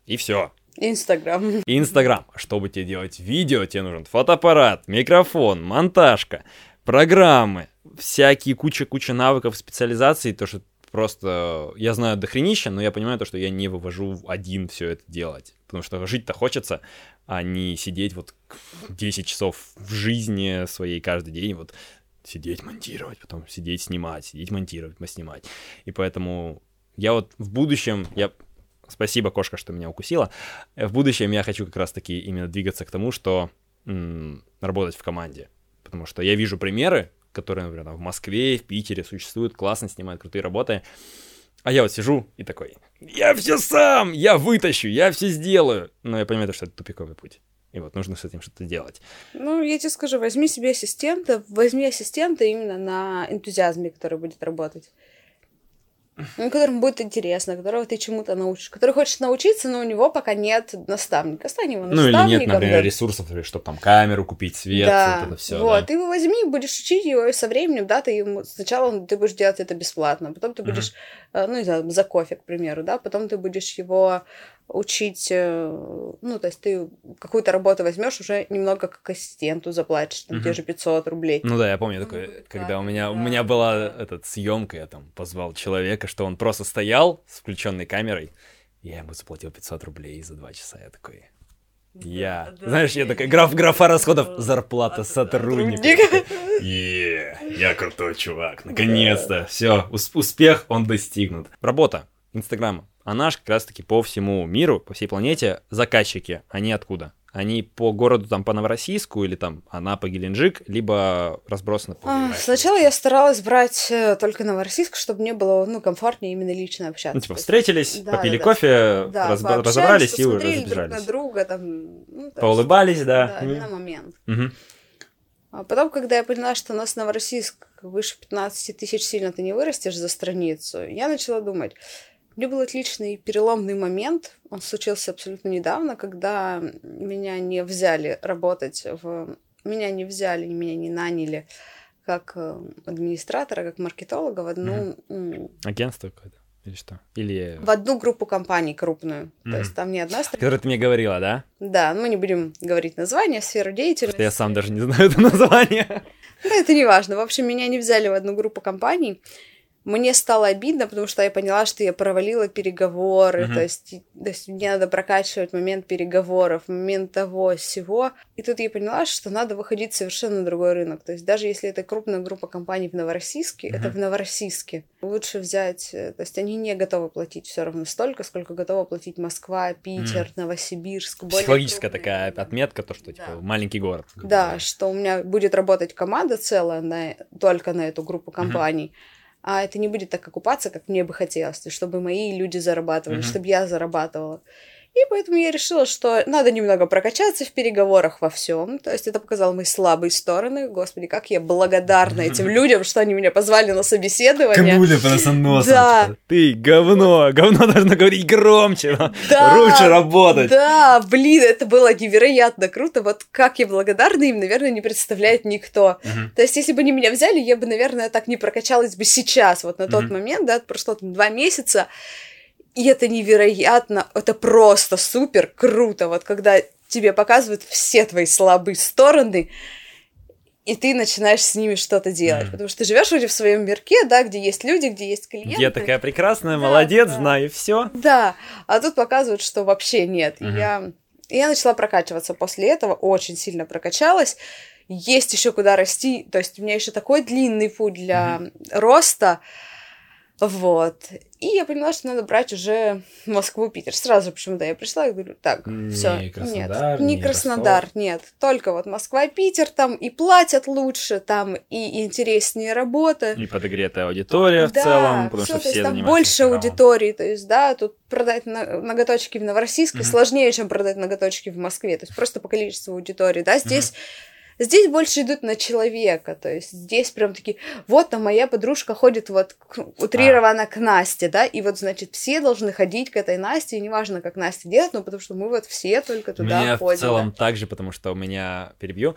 и все. Инстаграм. Инстаграм. Чтобы тебе делать видео, тебе нужен фотоаппарат, микрофон, монтажка, программы, всякие куча-куча навыков, специализаций, то, что просто я знаю дохренища, но я понимаю то, что я не вывожу один все это делать. Потому что жить-то хочется, а не сидеть вот 10 часов в жизни своей каждый день, вот сидеть монтировать, потом сидеть снимать, сидеть монтировать, снимать. И поэтому я вот в будущем, я спасибо, кошка, что меня укусила. В будущем я хочу как раз-таки именно двигаться к тому, что м- работать в команде. Потому что я вижу примеры, которые, например, там в Москве, в Питере существуют, классно снимают крутые работы. А я вот сижу и такой, я все сам, я вытащу, я все сделаю. Но я понимаю, что это тупиковый путь. И вот нужно с этим что-то делать. Ну, я тебе скажу, возьми себе ассистента, возьми ассистента именно на энтузиазме, который будет работать ну, которому будет интересно, которого ты чему-то научишь, который хочет научиться, но у него пока нет наставника. Стань его наставником. Ну, или нет, например, да. ресурсов, чтобы там камеру купить, свет, да. вот это все. Вот, да. ты его возьми, будешь учить его, и со временем, да, ты ему... Сначала ты будешь делать это бесплатно, потом ты будешь, mm-hmm. ну, не знаю, за кофе, к примеру, да, потом ты будешь его учить, э, ну, то есть ты какую-то работу возьмешь, уже немного как ассистенту заплатишь, там, угу. те же 500 рублей. Ну да, я помню такое, ну, когда да, у меня, да. у меня была этот съемка, я там позвал человека, что он просто стоял с включенной камерой, я ему заплатил 500 рублей за два часа, я такой... Я, да, знаешь, я такой, граф, графа расходов, зарплата сотрудника. Е, я крутой чувак, наконец-то, все, успех, он достигнут. Работа, Инстаграма, она же как раз-таки по всему миру, по всей планете заказчики. Они откуда? Они по городу там по Новороссийску или там Анапа, Геленджик, либо разбросаны по а, Сначала я старалась брать э, только Новороссийск, чтобы мне было ну, комфортнее именно лично общаться. Ну, типа, встретились, да, попили да, кофе, да, раз, разобрались и уже разбежались. друг на друга, там... Ну, Поулыбались, есть, да. Да, mm. на момент. Угу. А потом, когда я поняла, что у нас Новороссийск выше 15 тысяч сильно ты не вырастешь за страницу, я начала думать, у меня был отличный переломный момент. Он случился абсолютно недавно, когда меня не взяли работать в... Меня не взяли, меня не наняли как э, администратора, как маркетолога в одну... Агентство какое-то? Или что? Или... В одну группу компаний крупную. Mm. То есть там не одна страна. Которую ты мне говорила, да? Да, мы не будем говорить название, сферу деятельности. я сам даже не знаю это название. Да, это не важно. В общем, меня не взяли в одну группу компаний. Мне стало обидно, потому что я поняла, что я провалила переговоры, uh-huh. то, есть, то есть мне надо прокачивать момент переговоров, момент того всего. И тут я поняла, что надо выходить совершенно на другой рынок. То есть даже если это крупная группа компаний в Новороссийске, uh-huh. это в Новороссийске. Лучше взять, э, то есть они не готовы платить все равно столько, сколько готова платить Москва, Питер, uh-huh. Новосибирск. Психологическая такая отметка, то, что типа да. маленький город. Да, что у меня будет работать команда целая на, только на эту группу компаний. Uh-huh а это не будет так окупаться, как мне бы хотелось, чтобы мои люди зарабатывали, mm-hmm. чтобы я зарабатывала. И поэтому я решила, что надо немного прокачаться в переговорах во всем. То есть это показало мои слабые стороны. Господи, как я благодарна этим людям, что они меня позвали на собеседование. Кнули просто носом. Да. Ты говно, говно должно говорить громче, да, лучше работать. Да, блин, это было невероятно круто. Вот как я благодарна им, наверное, не представляет никто. Угу. То есть если бы они меня взяли, я бы, наверное, так не прокачалась бы сейчас, вот на тот угу. момент, да, прошло там два месяца. И это невероятно, это просто супер круто, вот когда тебе показывают все твои слабые стороны, и ты начинаешь с ними что-то делать, mm. потому что ты живешь вроде в своем мирке, да, где есть люди, где есть клиенты. Я такая прекрасная, да, молодец, да. знаю все. Да, а тут показывают, что вообще нет. Mm-hmm. Я, я начала прокачиваться после этого, очень сильно прокачалась. Есть еще куда расти, то есть у меня еще такой длинный путь для mm-hmm. роста. Вот. И я поняла, что надо брать уже Москву-Питер. Сразу почему-то я пришла и говорю, так, все, нет, не, не Краснодар, Ростов. нет, только вот Москва-Питер, там и платят лучше, там и интереснее работа. И подогретая аудитория да, в целом, потому всё, что все там больше аудитории, то есть, да, тут продать ноготочки в Новороссийске mm-hmm. сложнее, чем продать ноготочки в Москве, то есть просто по количеству аудитории, да, здесь mm-hmm Здесь больше идут на человека, то есть здесь прям такие, вот там моя подружка ходит вот утрированно а. к Насте, да, и вот, значит, все должны ходить к этой Насте, и неважно, как Настя делает, но потому что мы вот все только туда у меня ходим. в целом да. так же, потому что у меня, перебью,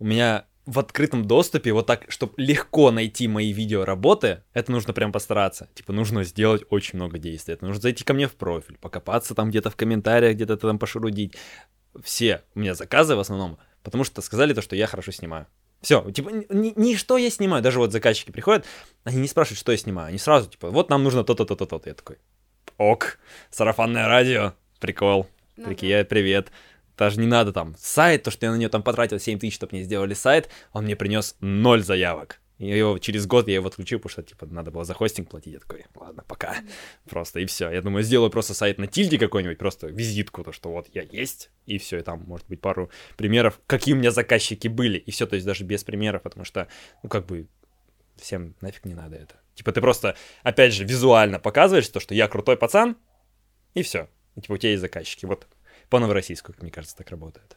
у меня в открытом доступе, вот так, чтобы легко найти мои видео работы, это нужно прям постараться. Типа, нужно сделать очень много действий. Это нужно зайти ко мне в профиль, покопаться там где-то в комментариях, где-то там пошурудить. Все у меня заказы в основном потому что сказали то, что я хорошо снимаю. Все, типа, ни, ни что я снимаю, даже вот заказчики приходят, они не спрашивают, что я снимаю, они сразу, типа, вот нам нужно то-то, то-то, то-то. Я такой, ок, сарафанное радио, прикол, ну, прикинь, привет. Даже не надо там сайт, то, что я на нее там потратил 7 тысяч, чтобы мне сделали сайт, он мне принес ноль заявок. И его, через год я его отключил, потому что, типа, надо было за хостинг платить. Я такой, ладно, пока. Просто, и все. Я думаю, сделаю просто сайт на тильде какой-нибудь, просто визитку, то, что вот я есть, и все, и там, может быть, пару примеров, какие у меня заказчики были, и все, то есть даже без примеров, потому что, ну, как бы, всем нафиг не надо это. Типа, ты просто, опять же, визуально показываешь то, что я крутой пацан, и все. И, типа, у тебя есть заказчики. Вот по новороссийску, как мне кажется, так работает.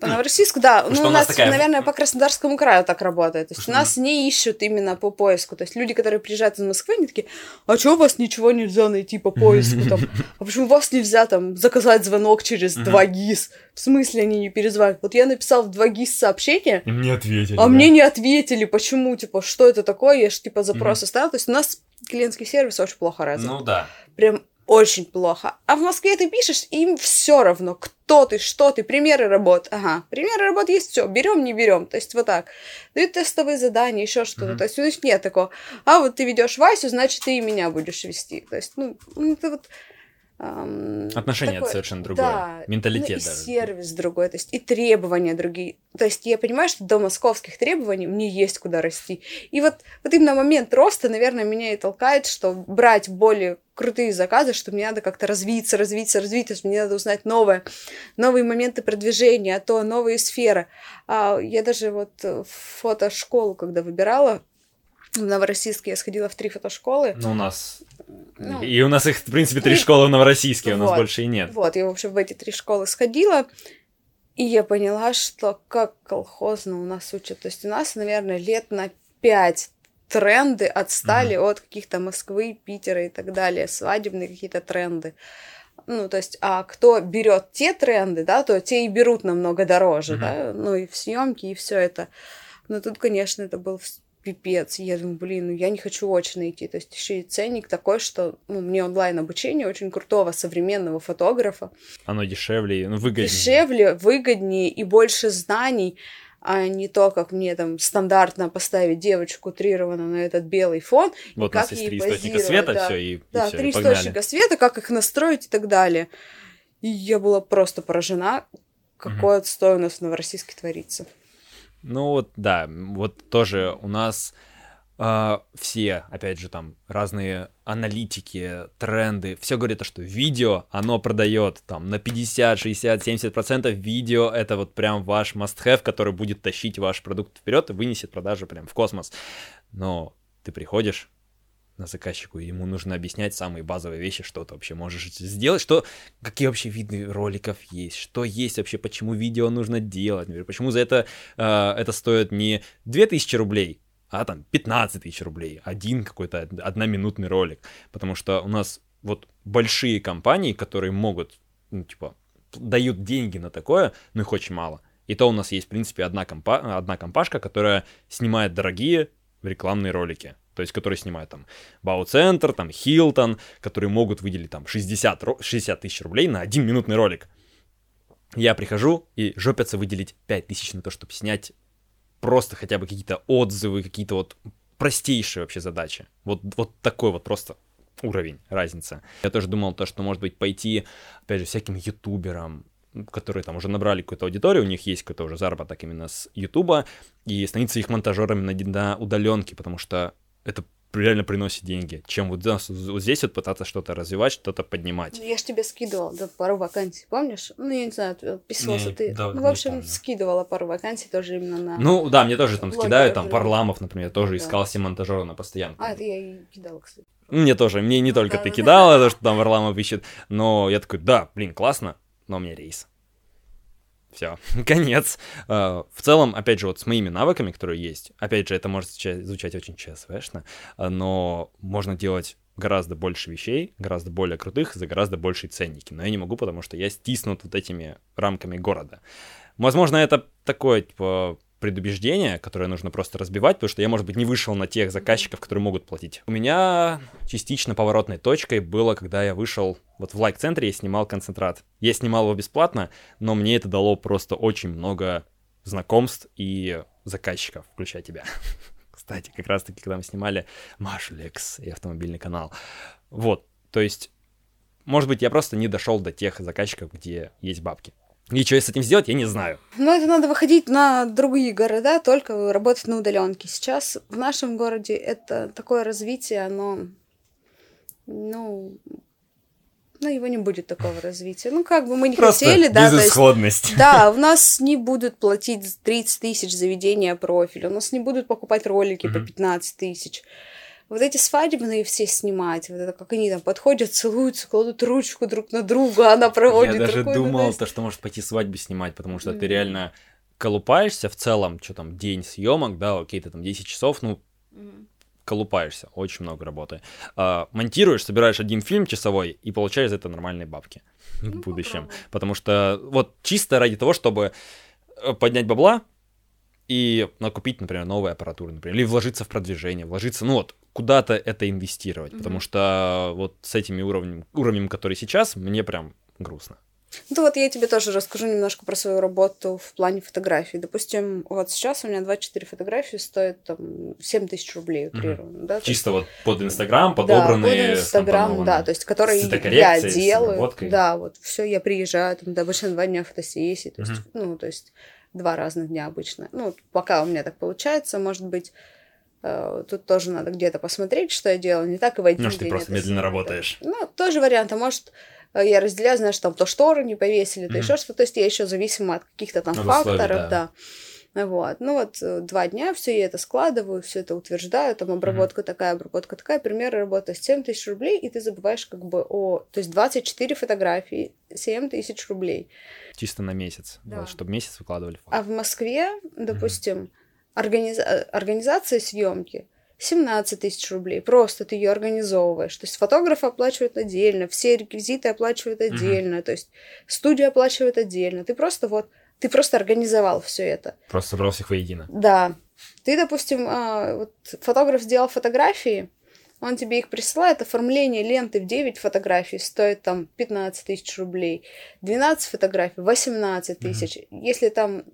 По Новороссийску, да. ну, у нас, такая... наверное, по Краснодарскому краю так работает. То есть у нас не ищут именно по поиску. То есть люди, которые приезжают из Москвы, они такие, а что у вас ничего нельзя найти по поиску? Там? А почему у вас нельзя там заказать звонок через 2GIS? В смысле они не перезвонят? Вот я написал в 2GIS сообщение. И мне ответили. А да? мне не ответили. Почему? Типа, что это такое? Я же типа запрос оставил. То есть у нас клиентский сервис очень плохо развит. Ну да. Прям очень плохо. А в Москве ты пишешь, им все равно, кто ты, что ты, примеры работ. Ага, примеры работ есть, все, берем, не берем. То есть вот так. Дают тестовые задания, еще что-то. Mm-hmm. То есть, ну, нет такого. А вот ты ведешь Васю, значит, ты и меня будешь вести. То есть, ну, это вот Эм, Отношение такое, совершенно другое. Да, Менталитет ну, и даже. сервис другой, то есть и требования другие. То есть я понимаю, что до московских требований мне есть куда расти. И вот, вот именно момент роста, наверное, меня и толкает, что брать более крутые заказы, что мне надо как-то развиться, развиться, развиться, что мне надо узнать новое, новые моменты продвижения, а то новые сферы. А я даже вот фотошколу, когда выбирала, в Новороссийске я сходила в три фотошколы. Ну, у нас... Ну, и у нас их, в принципе, три школы в Новороссийске, у нас больше и нет. Вот, я, в общем, в эти три школы сходила, и я поняла, что как колхозно у нас учат. То есть у нас, наверное, лет на пять тренды отстали uh от каких-то Москвы, Питера и так далее, свадебные какие-то тренды. Ну, то есть, а кто берет те тренды, да, то те и берут намного дороже, uh да, ну и в съемке, и все это. Но тут, конечно, это был пипец. Я думаю, блин, ну я не хочу очно идти. То есть еще и ценник такой, что ну, мне онлайн обучение очень крутого современного фотографа. Оно дешевле, ну выгоднее. Дешевле, выгоднее и больше знаний, а не то, как мне там стандартно поставить девочку утрированно на этот белый фон. Вот у нас есть три источника света, да. все, и, да, и все, три и источника света, как их настроить и так далее. И я была просто поражена, какой угу. отстой у нас в Новороссийске творится. Ну вот, да, вот тоже у нас э, все, опять же, там разные аналитики, тренды, все говорят, что видео, оно продает там на 50, 60, 70 процентов видео, это вот прям ваш must-have, который будет тащить ваш продукт вперед и вынесет продажу прям в космос. Но ты приходишь, на заказчику, ему нужно объяснять самые базовые вещи, что ты вообще можешь сделать, что, какие вообще виды роликов есть, что есть вообще, почему видео нужно делать, например, почему за это, э, это стоит не 2000 рублей, а там 15 тысяч рублей, один какой-то одноминутный ролик, потому что у нас вот большие компании, которые могут, ну, типа, дают деньги на такое, но их очень мало. И то у нас есть, в принципе, одна, компа одна компашка, которая снимает дорогие рекламные ролики то есть которые снимают там Бау-центр, там Хилтон, которые могут выделить там 60, 60 тысяч рублей на один минутный ролик. Я прихожу и жопятся выделить 5 тысяч на то, чтобы снять просто хотя бы какие-то отзывы, какие-то вот простейшие вообще задачи. Вот, вот такой вот просто уровень, разница. Я тоже думал то, что может быть пойти, опять же, всяким ютуберам, которые там уже набрали какую-то аудиторию, у них есть какой-то уже заработок именно с Ютуба, и становиться их монтажерами на, на удаленке, потому что это реально приносит деньги, чем вот, вот здесь вот пытаться что-то развивать, что-то поднимать. Ну, я ж тебе скидывала да, пару вакансий, помнишь? Ну, я не знаю, подписывался ты. Да, ну, в общем, помню. скидывала пару вакансий тоже именно на... Ну, да, мне тоже там скидают, там, Варламов, например, тоже да. искал себе монтажера на постоянку. А, это я и кидала, кстати. Мне тоже, мне не только ты кидала, то, что там Варламов ищет, но я такой, да, блин, классно, но у меня рейс все, конец. А, в целом, опять же, вот с моими навыками, которые есть, опять же, это может звучать очень ЧСВшно, но можно делать гораздо больше вещей, гораздо более крутых, за гораздо большие ценники. Но я не могу, потому что я стиснут вот этими рамками города. Возможно, это такое, типа, предубеждение, которое нужно просто разбивать, потому что я, может быть, не вышел на тех заказчиков, которые могут платить. У меня частично поворотной точкой было, когда я вышел вот в лайк-центре, я снимал концентрат. Я снимал его бесплатно, но мне это дало просто очень много знакомств и заказчиков, включая тебя. Кстати, как раз-таки, когда мы снимали Машу Лекс и автомобильный канал. Вот, то есть, может быть, я просто не дошел до тех заказчиков, где есть бабки. И что с этим сделать, я не знаю. Ну, это надо выходить на другие города, только работать на удаленке. Сейчас в нашем городе это такое развитие, оно, ну, ну, его не будет такого развития. Ну, как бы мы не Просто хотели, да. Безысходность. Есть, да, у нас не будут платить 30 тысяч заведения профиля, у нас не будут покупать ролики mm-hmm. по 15 тысяч вот эти свадебные все снимать, вот это как они там подходят, целуются, кладут ручку друг на друга, она проводит Я даже думал, то, что может пойти свадьбу снимать, потому что mm. ты реально колупаешься в целом, что там, день съемок, да, окей, ты там 10 часов, ну, mm. колупаешься, очень много работы. А, монтируешь, собираешь один фильм часовой и получаешь за это нормальные бабки ну, в будущем. Попробуй. Потому что вот чисто ради того, чтобы э, поднять бабла, и накупить, например, новую аппаратуру, например, или вложиться в продвижение, вложиться, ну вот, куда-то это инвестировать, mm-hmm. потому что вот с этими уровнем, уровнем, который сейчас, мне прям грустно. Ну вот я тебе тоже расскажу немножко про свою работу в плане фотографий. Допустим, вот сейчас у меня 24 фотографии стоят там 7 тысяч рублей утрированно. Угу. Да? Чисто есть... вот под Инстаграм подобранные. Да, под Инстаграм, да, то есть которые я делаю. Да, вот все, я приезжаю, там, да, обычно два дня фотосессии, то есть, угу. ну, то есть два разных дня обычно. Ну, пока у меня так получается, может быть, тут тоже надо где-то посмотреть, что я делаю, не так и в один Ну, что ты просто медленно работаешь. Ну, тоже вариант, а может, э, я разделяю, знаешь, там то шторы не повесили, то mm-hmm. еще что-то, то есть я еще зависима от каких-то там ну, факторов, да. да. Вот. Ну вот э, два дня все я это складываю, все это утверждаю, там обработка mm-hmm. такая, обработка такая, пример работы 7 тысяч рублей, и ты забываешь как бы о... То есть 24 фотографии, 7 тысяч рублей. Чисто на месяц, да. вот, чтобы месяц выкладывали фото. А в Москве, допустим, mm-hmm. Организ... организация съемки 17 тысяч рублей. Просто ты ее организовываешь. То есть фотограф оплачивает отдельно, все реквизиты оплачивают отдельно, mm-hmm. то есть студия оплачивает отдельно. Ты просто вот ты просто организовал все это. Просто собрал всех воедино. Да. Ты, допустим, а, вот фотограф сделал фотографии, он тебе их присылает, оформление ленты в 9 фотографий стоит там 15 тысяч рублей, 12 фотографий 18 тысяч. Mm-hmm. Если там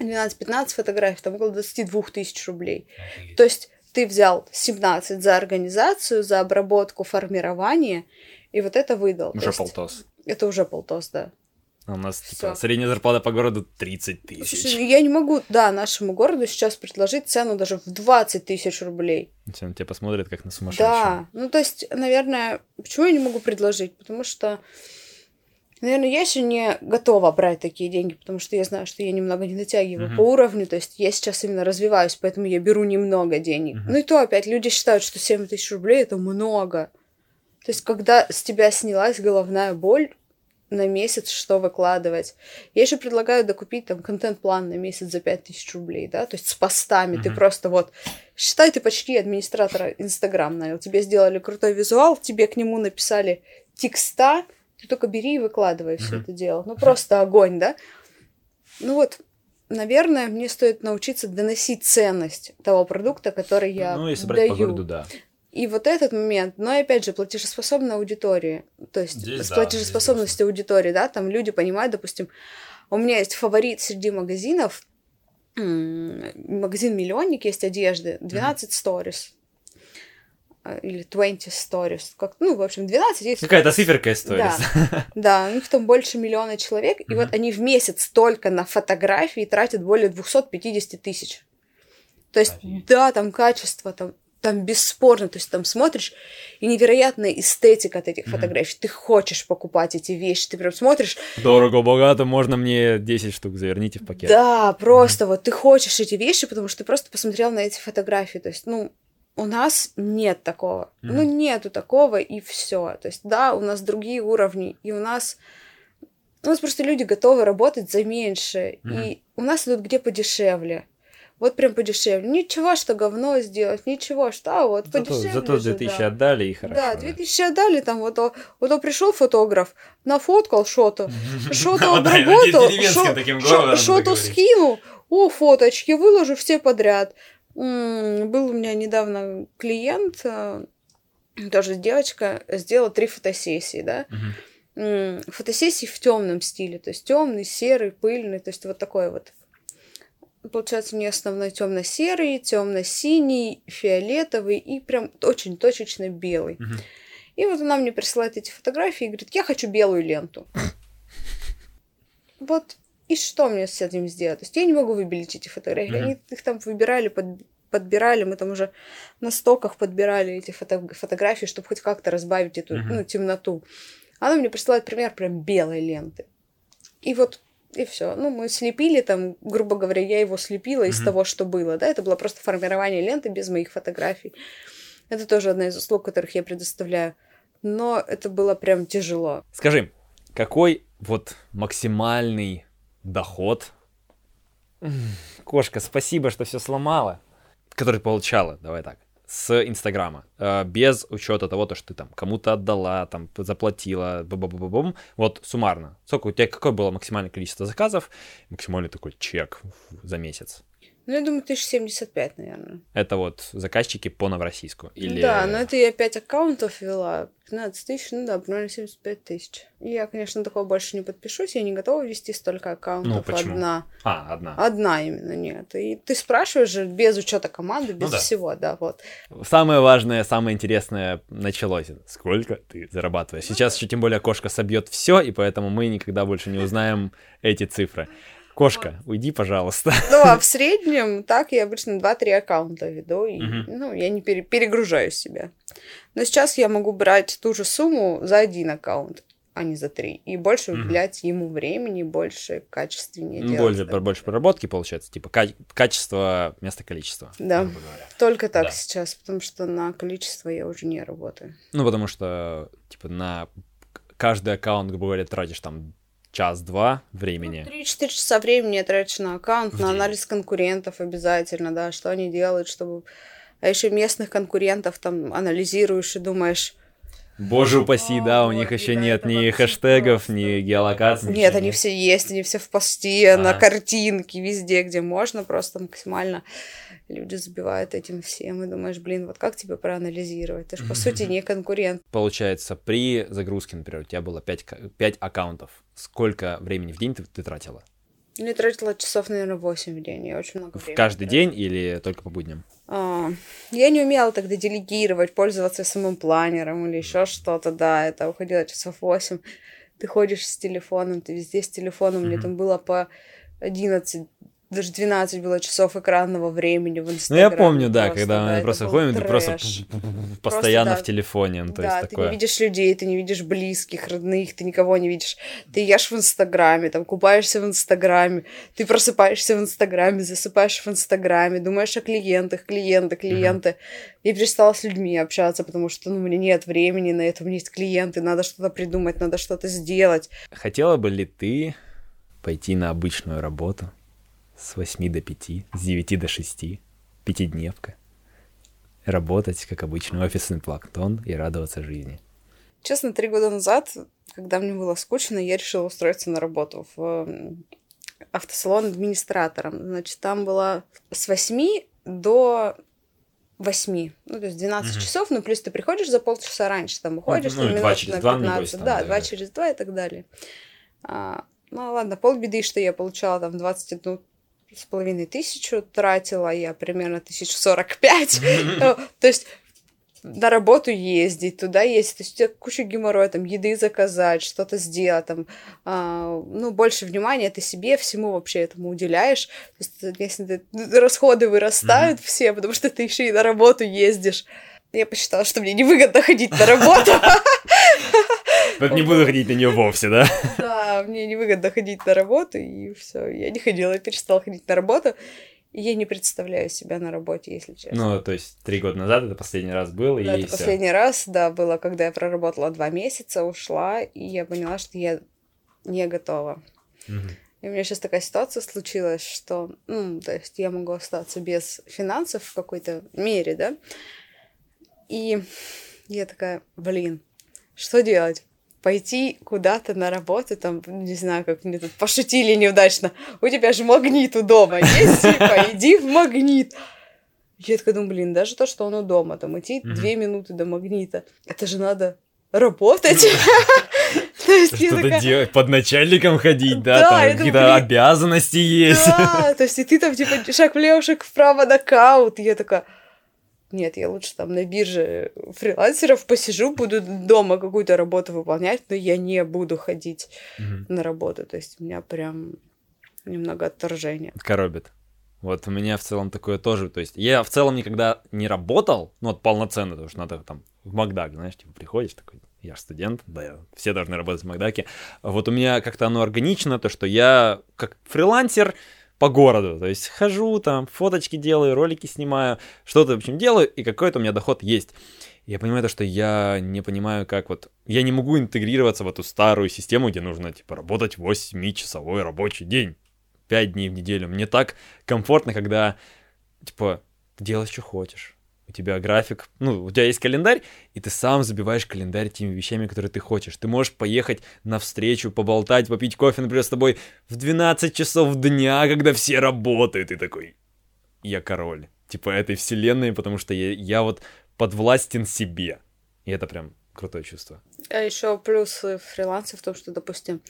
12-15 фотографий, там около 22 тысяч рублей. Mm-hmm. То есть ты взял 17 за организацию, за обработку, формирование, и вот это выдал. Уже полтос. Это уже полтос, да. А у нас типа, средняя зарплата по городу 30 тысяч. Слушай, ну я не могу, да, нашему городу сейчас предложить цену даже в 20 тысяч рублей. Все на тебя посмотрят как на сумасшедшего. Да, ну то есть, наверное, почему я не могу предложить? Потому что, наверное, я еще не готова брать такие деньги, потому что я знаю, что я немного не дотягиваю uh-huh. по уровню, то есть я сейчас именно развиваюсь, поэтому я беру немного денег. Uh-huh. Ну и то опять, люди считают, что 7 тысяч рублей это много. То есть, когда с тебя снялась головная боль, на месяц что выкладывать. Я еще предлагаю докупить там контент-план на месяц за 5000 рублей, да, то есть с постами. Mm-hmm. Ты просто вот, считай, ты почти администратора Инстаграм нанял. Тебе сделали крутой визуал, тебе к нему написали текста, ты только бери и выкладывай mm-hmm. все это дело. Ну, просто огонь, да. Ну вот, наверное, мне стоит научиться доносить ценность того продукта, который я Ну, если брать даю. по городу, да. И вот этот момент, но и опять же, платежеспособная аудитория, то есть здесь, с платежеспособностью да, аудитории, да, там люди понимают, допустим, у меня есть фаворит среди магазинов, магазин Миллионник есть одежды, 12 сторис. Mm-hmm. Или 20 stories. Как, ну, в общем, 12 есть. Какая-то циферка сторис. Да, да, у них там больше миллиона человек, и вот они в месяц только на фотографии тратят более 250 тысяч. То есть, да, там качество, там там бесспорно, то есть там смотришь, и невероятная эстетика от этих mm-hmm. фотографий. Ты хочешь покупать эти вещи, ты прям смотришь. Дорого, богато, можно мне 10 штук, заверните в пакет. Да, просто mm-hmm. вот ты хочешь эти вещи, потому что ты просто посмотрел на эти фотографии. То есть, ну, у нас нет такого. Mm-hmm. Ну, нету такого, и все. То есть, да, у нас другие уровни, и у нас. У нас просто люди готовы работать за меньше. Mm-hmm. И у нас идут где подешевле вот прям подешевле. Ничего, что говно сделать, ничего, что а вот зато, подешевле. Зато 2000 да. отдали и хорошо. Да, 2000 да. отдали, там вот, вот пришел фотограф, нафоткал что-то, что-то обработал, что-то скинул, о, фоточки, выложу все подряд. Был у меня недавно клиент, э, тоже девочка, сделала три фотосессии, да. Фотосессии в темном стиле, то есть темный, серый, пыльный, то есть вот такой вот получается, у нее основной темно-серый, темно-синий, фиолетовый и прям очень точечно белый. Угу. И вот она мне присылает эти фотографии и говорит, я хочу белую ленту. Вот и что мне с этим сделать? То есть я не могу выбелить эти фотографии. Mm-hmm. Они их там выбирали, под, подбирали, мы там уже на стоках подбирали эти фото, фотографии, чтобы хоть как-то разбавить эту mm-hmm. ну, темноту. Она мне присылает пример прям белой ленты. И вот и все. Ну, мы слепили там, грубо говоря, я его слепила из mm-hmm. того, что было, да, это было просто формирование ленты без моих фотографий. Это тоже одна из услуг, которых я предоставляю. Но это было прям тяжело. Скажи, какой вот максимальный доход? Кошка, спасибо, что все сломала. Который получала, давай так с Инстаграма, э, без учета того, то, что ты там кому-то отдала, там заплатила, бу -бу -бу -бу вот суммарно. Сколько у тебя, какое было максимальное количество заказов, максимальный такой чек за месяц? Ну, я думаю, 1075, наверное. Это вот заказчики по Новороссийску? Или... Да, но это я 5 аккаунтов вела, 15 тысяч, ну да, примерно 75 тысяч. Я, конечно, такого больше не подпишусь, я не готова вести столько аккаунтов. Ну, почему? Одна. А, одна. Одна именно, нет. И ты спрашиваешь же без учета команды, без ну, да. всего, да, вот. Самое важное, самое интересное началось. Сколько ты зарабатываешь? Сейчас еще тем более кошка собьет все, и поэтому мы никогда больше не узнаем эти цифры. Кошка, уйди, пожалуйста. Ну, а в среднем так я обычно 2-3 аккаунта веду, и, угу. ну, я не пере- перегружаю себя. Но сейчас я могу брать ту же сумму за один аккаунт, а не за три. И больше угу. уделять ему времени, больше качественнее ну, делать. Больше, больше проработки получается, типа качество вместо количества. Да, только так да. сейчас, потому что на количество я уже не работаю. Ну, потому что, типа, на каждый аккаунт, грубо говоря, тратишь там час-два времени. Ну, 3-4 часа времени я трачу на аккаунт, в на день. анализ конкурентов обязательно, да, что они делают, чтобы... А еще местных конкурентов там анализируешь и думаешь, Боже упаси, да, у них еще нет ни хэштегов, ни геолокаций. Нет, они все есть, они все в посте, на картинке, везде, где можно, просто максимально люди забивают этим всем, и думаешь, блин, вот как тебе проанализировать? Ты же, по сути, не конкурент. Получается, при загрузке, например, у тебя было 5, 5 аккаунтов. Сколько времени в день ты, ты тратила? Ну, я тратила часов, наверное, 8 в день. Я очень много времени. Каждый тратила. день или только по будням? А, я не умела тогда делегировать, пользоваться самым планером или еще что-то, да, это уходило часов 8. Ты ходишь с телефоном, ты везде с телефоном, mm-hmm. мне там было по 11 даже 12 было часов экранного времени в Инстаграме. Ну, я помню, да, просто, когда да, мы просто ходим, ты просто постоянно просто, в телефоне. Ну, то да, есть ты не видишь людей, ты не видишь близких, родных, ты никого не видишь. Ты ешь в Инстаграме, там, купаешься в Инстаграме, ты просыпаешься в Инстаграме, засыпаешь в Инстаграме, думаешь о клиентах, клиенты, клиенты. Mm-hmm. Я перестала с людьми общаться, потому что, ну, у меня нет времени на это, у меня есть клиенты, надо что-то придумать, надо что-то сделать. Хотела бы ли ты пойти на обычную работу? С 8 до 5, с 9 до 6, пятидневка. Работать, как обычный офисный планктон и радоваться жизни. Честно, три года назад, когда мне было скучно, я решила устроиться на работу в автосалон администратором. Значит, там было с 8 до 8. Ну, то есть 12 угу. часов, ну, плюс ты приходишь за полчаса раньше, там уходишь, ну, ну, минут 2 через на 15. 2, небось, там, да, да, 2 через 2 и так далее. А, ну, ладно, полбеды, что я получала там 21 с половиной тысячу тратила, я примерно тысяч сорок пять. То есть на работу ездить, туда ездить, то есть у тебя куча геморроя, там, еды заказать, что-то сделать, там, а, ну, больше внимания ты себе, всему вообще этому уделяешь, то есть, если ты, расходы вырастают mm-hmm. все, потому что ты еще и на работу ездишь. Я посчитала, что мне невыгодно ходить на работу. Вот не буду ходить на нее вовсе, да? Да, мне невыгодно ходить на работу, и все, я не ходила, я перестала ходить на работу. И я не представляю себя на работе, если честно. Ну, то есть три года назад это последний раз был, да, и это всё. последний раз, да, было, когда я проработала два месяца, ушла, и я поняла, что я не готова. Угу. И у меня сейчас такая ситуация случилась, что, ну, то есть я могу остаться без финансов в какой-то мере, да, и я такая, блин, что делать? Пойти куда-то на работу, там, не знаю, как мне тут пошутили неудачно, у тебя же магнит у дома есть, типа, иди в магнит. Я такая думаю, блин, даже то, что он у дома, там, идти две минуты до магнита, это же надо работать. Что-то делать, под начальником ходить, да, там какие-то обязанности есть. Да, то есть и ты там, типа, шаг влево, шаг вправо, нокаут. Я такая, нет, я лучше там на бирже фрилансеров посижу, буду дома какую-то работу выполнять, но я не буду ходить mm-hmm. на работу. То есть у меня прям немного отторжения. Коробит. Вот у меня в целом такое тоже. То есть я в целом никогда не работал, ну вот полноценно, потому что надо там в Макдак, знаешь, типа приходишь такой, я же студент, да, все должны работать в Макдаке. Вот у меня как-то оно органично, то, что я как фрилансер, по городу. То есть хожу там, фоточки делаю, ролики снимаю, что-то, в общем, делаю, и какой-то у меня доход есть. Я понимаю то, что я не понимаю, как вот... Я не могу интегрироваться в эту старую систему, где нужно, типа, работать 8-часовой рабочий день. 5 дней в неделю. Мне так комфортно, когда, типа, делай, что хочешь у тебя график, ну, у тебя есть календарь, и ты сам забиваешь календарь теми вещами, которые ты хочешь. Ты можешь поехать на встречу, поболтать, попить кофе, например, с тобой в 12 часов дня, когда все работают, и такой, я король, типа, этой вселенной, потому что я, я вот подвластен себе. И это прям крутое чувство. А еще плюсы фриланса в том, что, допустим,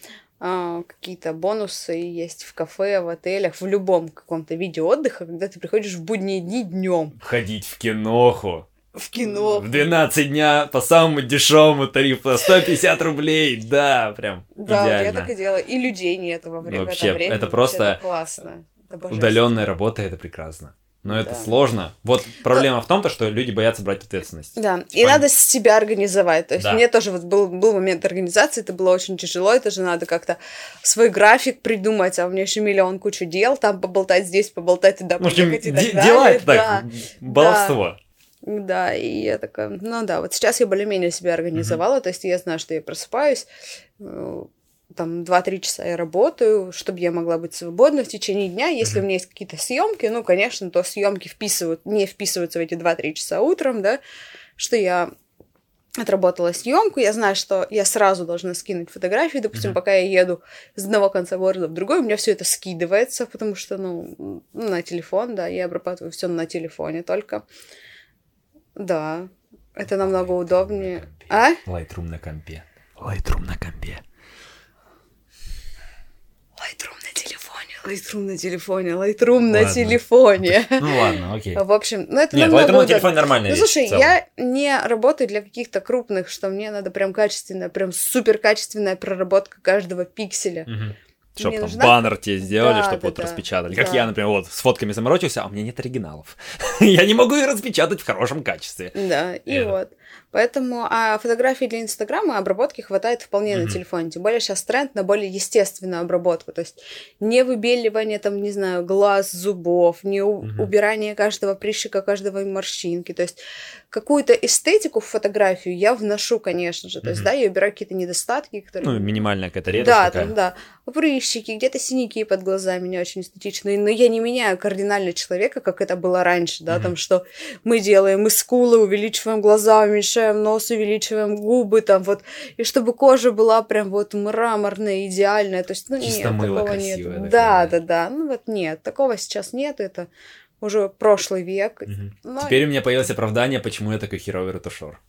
а, какие-то бонусы есть в кафе, в отелях, в любом каком-то виде отдыха, когда ты приходишь в будние дни днем. Ходить в киноху. В кино. В 12 дня по самому дешевому тарифу 150 рублей, да, прям да, идеально. я так и делала. И людей нет во время, Вообще, это время. это просто это классно. Это удаленная работа, это прекрасно. Но это да. сложно. Вот проблема Но... в том, то, что люди боятся брать ответственность. Да, и Пон... надо себя организовать. То есть да. мне тоже вот был, был момент организации, это было очень тяжело, это же надо как-то свой график придумать, а у меня еще миллион кучу дел, там поболтать здесь, поболтать туда, ну, поехать и так далее. Дела это так, баловство. Да. Да, и я такая, ну да, вот сейчас я более-менее себя организовала, mm-hmm. то есть я знаю, что я просыпаюсь, э, там 2-3 часа я работаю, чтобы я могла быть свободна в течение дня. Если mm-hmm. у меня есть какие-то съемки, ну, конечно, то съемки вписывают, не вписываются в эти 2-3 часа утром, да, что я отработала съемку, я знаю, что я сразу должна скинуть фотографии, допустим, mm-hmm. пока я еду с одного конца города в другой, у меня все это скидывается, потому что, ну, на телефон, да, я обрабатываю все на телефоне только. Да, это намного удобнее. А? Lightroom на компе. Lightroom на компе. Lightroom на телефоне, Lightroom на телефоне, Lightroom на телефоне. Ну ладно, окей. В общем, ну это Нет, Lightroom на телефоне нормально. Ну слушай, я не работаю для каких-то крупных, что мне надо прям качественная, прям супер качественная проработка каждого пикселя. Угу. Чтобы там нужна... баннер тебе сделали, да, чтобы да, вот да, распечатали. Как да. я, например, вот с фотками заморочился, а у меня нет оригиналов. я не могу их распечатать в хорошем качестве. Да, и вот. Поэтому а фотографии для Инстаграма обработки хватает вполне mm-hmm. на телефоне. Тем более сейчас тренд на более естественную обработку. То есть не выбеливание, там, не знаю, глаз, зубов, не mm-hmm. убирание каждого прыщика, каждого морщинки. То есть какую-то эстетику в фотографию я вношу, конечно же. То mm-hmm. есть, да, я убираю какие-то недостатки, которые... Ну, минимальная какая-то редкость Да, такая. там, да. Прыщики, где-то синяки под глазами не очень эстетичные. Но я не меняю кардинально человека, как это было раньше, да, mm-hmm. там, что мы делаем мы скулы, увеличиваем глаза, уменьшаем нос, увеличиваем губы, там, вот. И чтобы кожа была прям вот мраморная, идеальная. То есть, ну, Чисто нет, такого нет. Да, да, да. Ну, вот нет, такого сейчас нет. Это уже прошлый век. Угу. Но... Теперь у меня появилось оправдание, почему я такой херовый ретушер.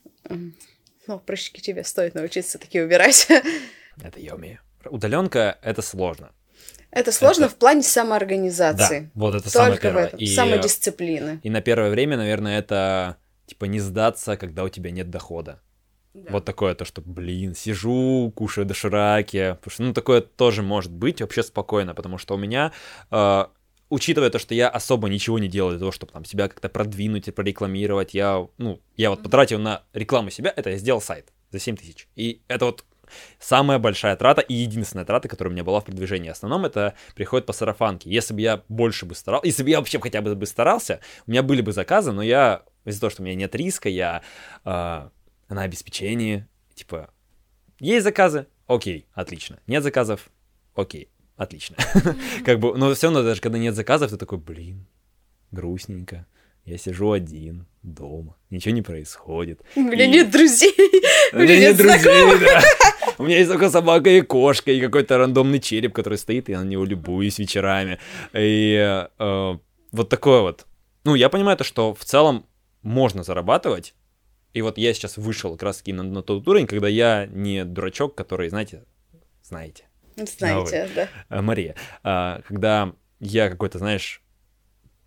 Ну, прыщики тебе стоит научиться такие убирать. Это я умею. Удаленка это сложно. Это сложно это... в плане самоорганизации. Да, вот это Только самое первое. в этом. И... Самодисциплины. И на первое время, наверное, это типа не сдаться, когда у тебя нет дохода. Да. Вот такое то, что, блин, сижу, кушаю дошираки. Потому что, ну, такое тоже может быть вообще спокойно, потому что у меня, э, учитывая то, что я особо ничего не делаю для того, чтобы там себя как-то продвинуть и прорекламировать, я, ну, я вот потратил на рекламу себя, это я сделал сайт за 7 тысяч. И это вот самая большая трата и единственная трата, которая у меня была в продвижении. В основном это приходит по сарафанке. Если бы я больше бы старался, если бы я вообще хотя бы бы старался, у меня были бы заказы, но я из-за того, что у меня нет риска, я э, на обеспечении, типа, есть заказы, окей, отлично. Нет заказов, окей, отлично. как бы, но все равно даже когда нет заказов, ты такой, блин, грустненько. Я сижу один дома, ничего не происходит. У меня и... нет друзей. У меня нет друзей, да. У меня есть только собака и кошка, и какой-то рандомный череп, который стоит, и я на него любуюсь вечерами. И э, вот такое вот. Ну, я понимаю то, что в целом можно зарабатывать, и вот я сейчас вышел как раз-таки на, на тот уровень, когда я не дурачок, который, знаете, знаете. Знаете, а да. Э, Мария. А, когда я какой-то, знаешь,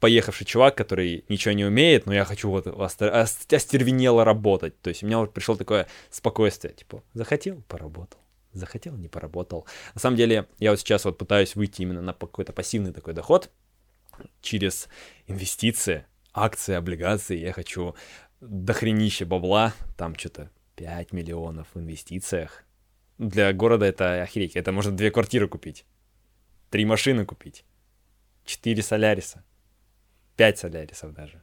поехавший чувак, который ничего не умеет, но я хочу вот остервенело работать. То есть у меня вот пришло такое спокойствие, типа, захотел, поработал. Захотел, не поработал. На самом деле, я вот сейчас вот пытаюсь выйти именно на какой-то пассивный такой доход через инвестиции, акции, облигации. Я хочу дохренище бабла, там что-то 5 миллионов в инвестициях. Для города это охереть. Это можно две квартиры купить, три машины купить, четыре соляриса. 5 солярисов даже.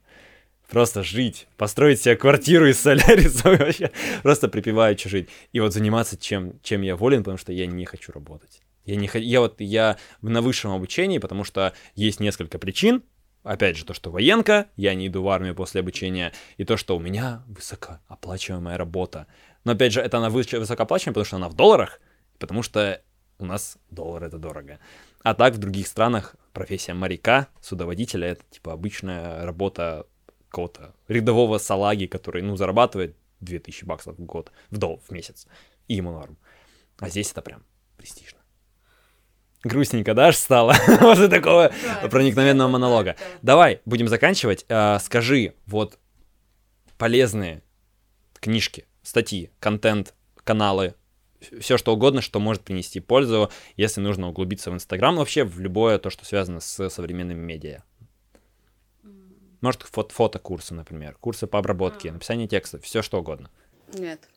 Просто жить, построить себе квартиру из солярисов вообще, просто припеваючи жить. И вот заниматься чем, чем я волен, потому что я не хочу работать. Я, не, я вот я на высшем обучении, потому что есть несколько причин. Опять же, то, что военка, я не иду в армию после обучения, и то, что у меня высокооплачиваемая работа. Но опять же, это она высокооплачиваемая, потому что она в долларах, потому что у нас доллар это дорого. А так в других странах профессия моряка, судоводителя, это типа обычная работа какого-то рядового салаги, который, ну, зарабатывает 2000 баксов в год, в дол, в месяц, и ему норм. А здесь это прям престижно. Грустненько, да, аж стало после такого проникновенного монолога. Давай, будем заканчивать. А, скажи, вот полезные книжки, статьи, контент, каналы, все что угодно, что может принести пользу, если нужно углубиться в Инстаграм, вообще в любое то, что связано с современными медиа. Может, фото фотокурсы, например, курсы по обработке, а. написание текста, все что угодно. Нет.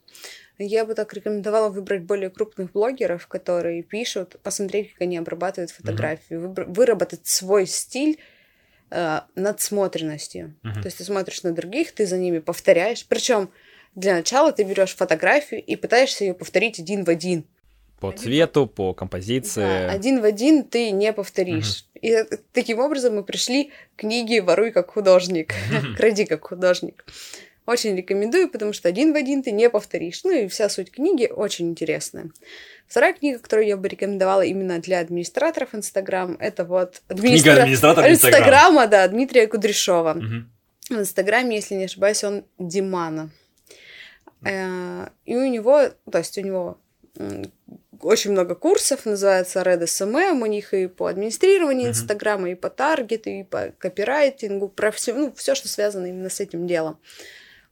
Я бы так рекомендовала выбрать более крупных блогеров, которые пишут, посмотреть, как они обрабатывают фотографии, mm-hmm. выработать свой стиль э, надсмотренностью. Mm-hmm. То есть ты смотришь на других, ты за ними повторяешь. Причем для начала ты берешь фотографию и пытаешься ее повторить один в один. По цвету, по композиции. Да, один в один ты не повторишь. Угу. И таким образом мы пришли к книге «Воруй как художник», «Кради как художник». Очень рекомендую, потому что один в один ты не повторишь. Ну и вся суть книги очень интересная. Вторая книга, которую я бы рекомендовала именно для администраторов Инстаграм, это вот администра... книга администратора Инстаграма, да, Дмитрия Кудряшова. Угу. В Инстаграме, если не ошибаюсь, он Димана. Э, и у него, то есть у него очень много курсов, называется Red SMM, у них и по администрированию Инстаграма, и по таргету, и по копирайтингу, про все, ну, все, что связано именно с этим делом.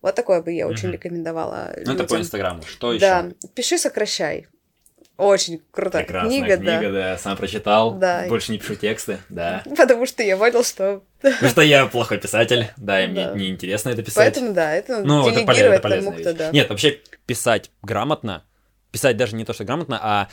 Вот такое бы я очень рекомендовала. Ну, это по Инстаграму. Что еще? Да, пиши, сокращай. Очень крутая Прекрасная книга, книга, да. да. Сам прочитал. Да. Больше не пишу тексты, да. Потому что я понял, что... Потому что я плохой писатель, да, и мне да. неинтересно это писать. Поэтому, да, это ну, это полезно, это полезно тому, кто, да. Нет, вообще писать грамотно, писать даже не то, что грамотно, а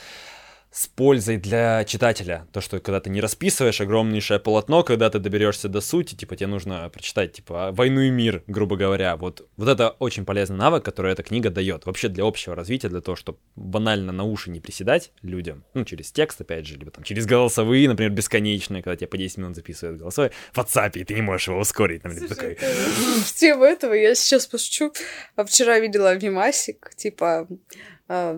с пользой для читателя. То, что когда ты не расписываешь огромнейшее полотно, когда ты доберешься до сути, типа тебе нужно прочитать, типа, «Войну и мир», грубо говоря. Вот, вот это очень полезный навык, который эта книга дает. Вообще для общего развития, для того, чтобы банально на уши не приседать людям, ну, через текст, опять же, либо там через голосовые, например, бесконечные, когда тебе по 10 минут записывают голосовые, в WhatsApp, и ты не можешь его ускорить. Например, Слушай, такой... В тему этого я сейчас пошучу. А вчера видела мимасик, типа,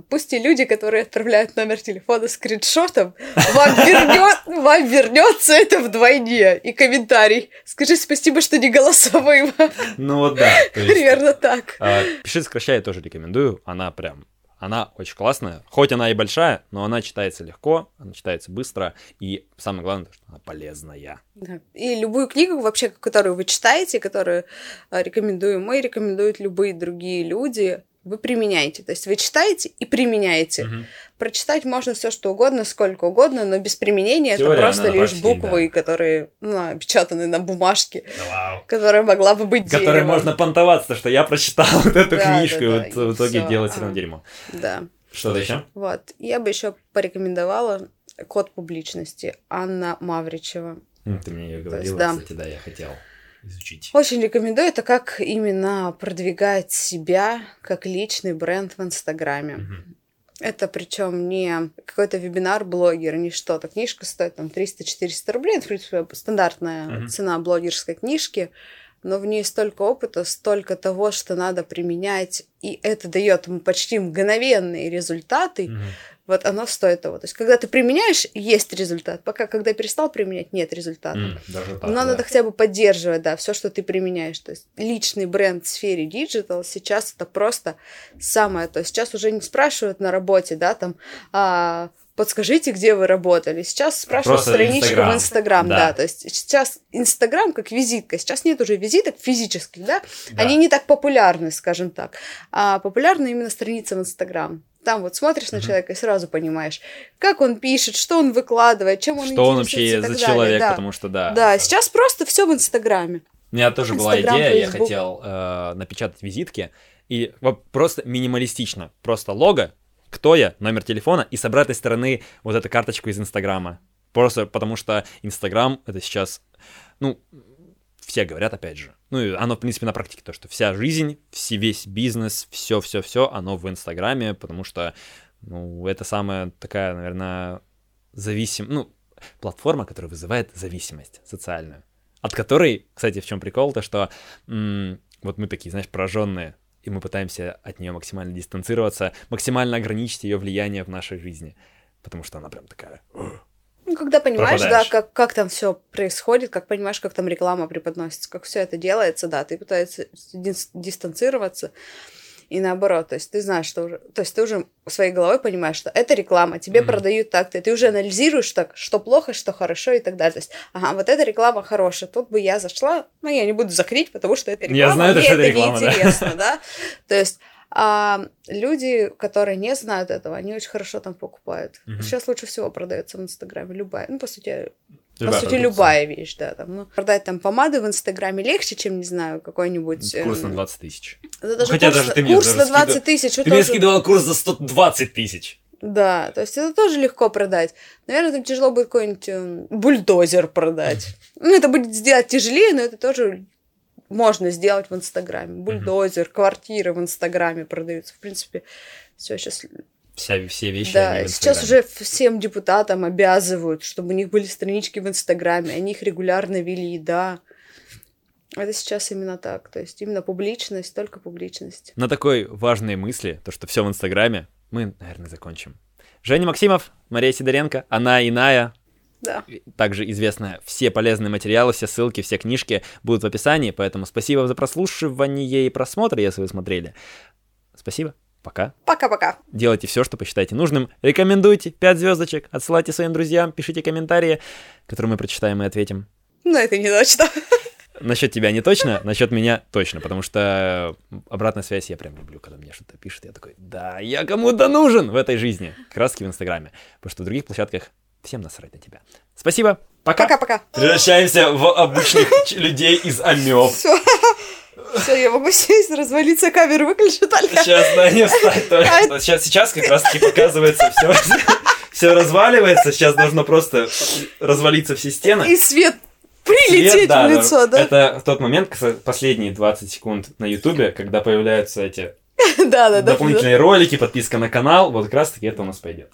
пусть и люди, которые отправляют номер телефона скриншотом, вам, вернет, вам вернется это вдвойне. И комментарий. Скажи спасибо, что не голосовым. Ну вот да. Примерно так. А, пиши сокращай, я тоже рекомендую. Она прям она очень классная. Хоть она и большая, но она читается легко, она читается быстро, и самое главное, что она полезная. Да. И любую книгу вообще, которую вы читаете, которую э, рекомендуем мы, рекомендуют любые другие люди, вы применяете. То есть вы читаете и применяете. Угу. Прочитать можно все что угодно, сколько угодно, но без применения Теория, это просто лишь почти, буквы, да. которые ну, опечатаны на бумажке, да, которая могла бы быть Которой деревом. можно понтоваться, что я прочитал вот эту да, книжку, да, да, и вот в итоге всё. делать все равно дерьмо. Да. Что-то еще? Вот. Я бы еще порекомендовала код публичности Анна Мавричева. Ты мне ее говорила, есть, да. кстати, да, я хотел изучить. Очень рекомендую. Это как именно продвигать себя как личный бренд в Инстаграме. Угу. Это причем не какой-то вебинар блогера, не что-то. Книжка стоит там 300-400 рублей. Это, в принципе, стандартная угу. цена блогерской книжки. Но в ней столько опыта, столько того, что надо применять, и это дает почти мгновенные результаты. Угу вот оно стоит того. То есть, когда ты применяешь, есть результат. Пока, когда перестал применять, нет результата. Mm, даже так, Но да. надо хотя бы поддерживать, да, все, что ты применяешь. То есть, личный бренд в сфере digital сейчас это просто самое. То есть, сейчас уже не спрашивают на работе, да, там, а, подскажите, где вы работали. Сейчас спрашивают Просто страничку Instagram. в Инстаграм, да. да. То есть сейчас Инстаграм как визитка. Сейчас нет уже визиток физических, да? да. Они не так популярны, скажем так. А популярны именно страницы в Инстаграм. Там вот смотришь на человека и сразу понимаешь, как он пишет, что он выкладывает, чем он Что он вообще за человек, да. потому что да. Да, сейчас просто все в Инстаграме. У меня тоже Instagram, была идея, Facebook. я хотел э, напечатать визитки, и вот просто минималистично, просто лого, кто я, номер телефона, и с обратной стороны вот эту карточку из Инстаграма. Просто потому что Инстаграм это сейчас, ну, все говорят, опять же, ну, и оно, в принципе, на практике то, что вся жизнь, все, весь бизнес, все-все-все, оно в Инстаграме, потому что, ну, это самая такая, наверное, зависим, ну, платформа, которая вызывает зависимость социальную, от которой, кстати, в чем прикол, то, что м- вот мы такие, знаешь, пораженные, и мы пытаемся от нее максимально дистанцироваться, максимально ограничить ее влияние в нашей жизни, потому что она прям такая ну, когда понимаешь, пропадаешь. да, как, как там все происходит, как понимаешь, как там реклама преподносится, как все это делается, да, ты пытаешься дистанцироваться. И наоборот, то есть ты знаешь, что уже, то есть ты уже своей головой понимаешь, что это реклама, тебе mm-hmm. продают так-то, и ты уже анализируешь так, что плохо, что хорошо и так далее. То есть, ага, вот эта реклама хорошая, тут бы я зашла, но я не буду закрыть, потому что это реклама, я знаю, мне это, это реклама, неинтересно, да? да? То есть а люди, которые не знают этого, они очень хорошо там покупают. Угу. Сейчас лучше всего продается в Инстаграме любая, ну, по сути, Любая по сути, продукция. любая вещь, да. Там, ну, продать там помады в Инстаграме легче, чем, не знаю, какой-нибудь... Курс эм... на 20 тысяч. Это даже Хотя курс, даже ты мне курс на 20 тысяч. Ты тоже... мне скидывал курс за 120 тысяч. Да, то есть это тоже легко продать. Наверное, там тяжело будет какой-нибудь э, бульдозер продать. Ну, это будет сделать тяжелее, но это тоже можно сделать в Инстаграме. Бульдозер, mm-hmm. квартиры в Инстаграме продаются. В принципе, все сейчас Вся, все вещи. Да, сейчас уже всем депутатам обязывают, чтобы у них были странички в Инстаграме, они их регулярно вели, да. Это сейчас именно так, то есть именно публичность, только публичность. На такой важной мысли, то, что все в Инстаграме, мы, наверное, закончим. Женя Максимов, Мария Сидоренко, она иная, да. Также известно, все полезные материалы, все ссылки, все книжки будут в описании, поэтому спасибо за прослушивание и просмотр, если вы смотрели. Спасибо. Пока. Пока-пока. Делайте все, что посчитаете нужным. Рекомендуйте 5 звездочек, отсылайте своим друзьям, пишите комментарии, которые мы прочитаем и ответим. Ну, это не точно. Насчет тебя не точно, насчет меня точно, потому что обратная связь я прям люблю, когда мне что-то пишут, я такой, да, я кому-то нужен в этой жизни, краски в Инстаграме, потому что в других площадках Всем насрать на тебя. Спасибо. Пока. Пока-пока. Превращаемся в обычных людей из амеб. Все. Все, я могу сесть, развалиться, камеру выключу только. Сейчас, да, не встать только. А сейчас, сейчас как раз таки показывается все. Все разваливается, сейчас должно просто развалиться все стены. И свет прилететь свет, да, в лицо, да? Это тот момент, последние 20 секунд на Ютубе, когда появляются эти дополнительные ролики, подписка на канал, вот как раз таки это у нас пойдет.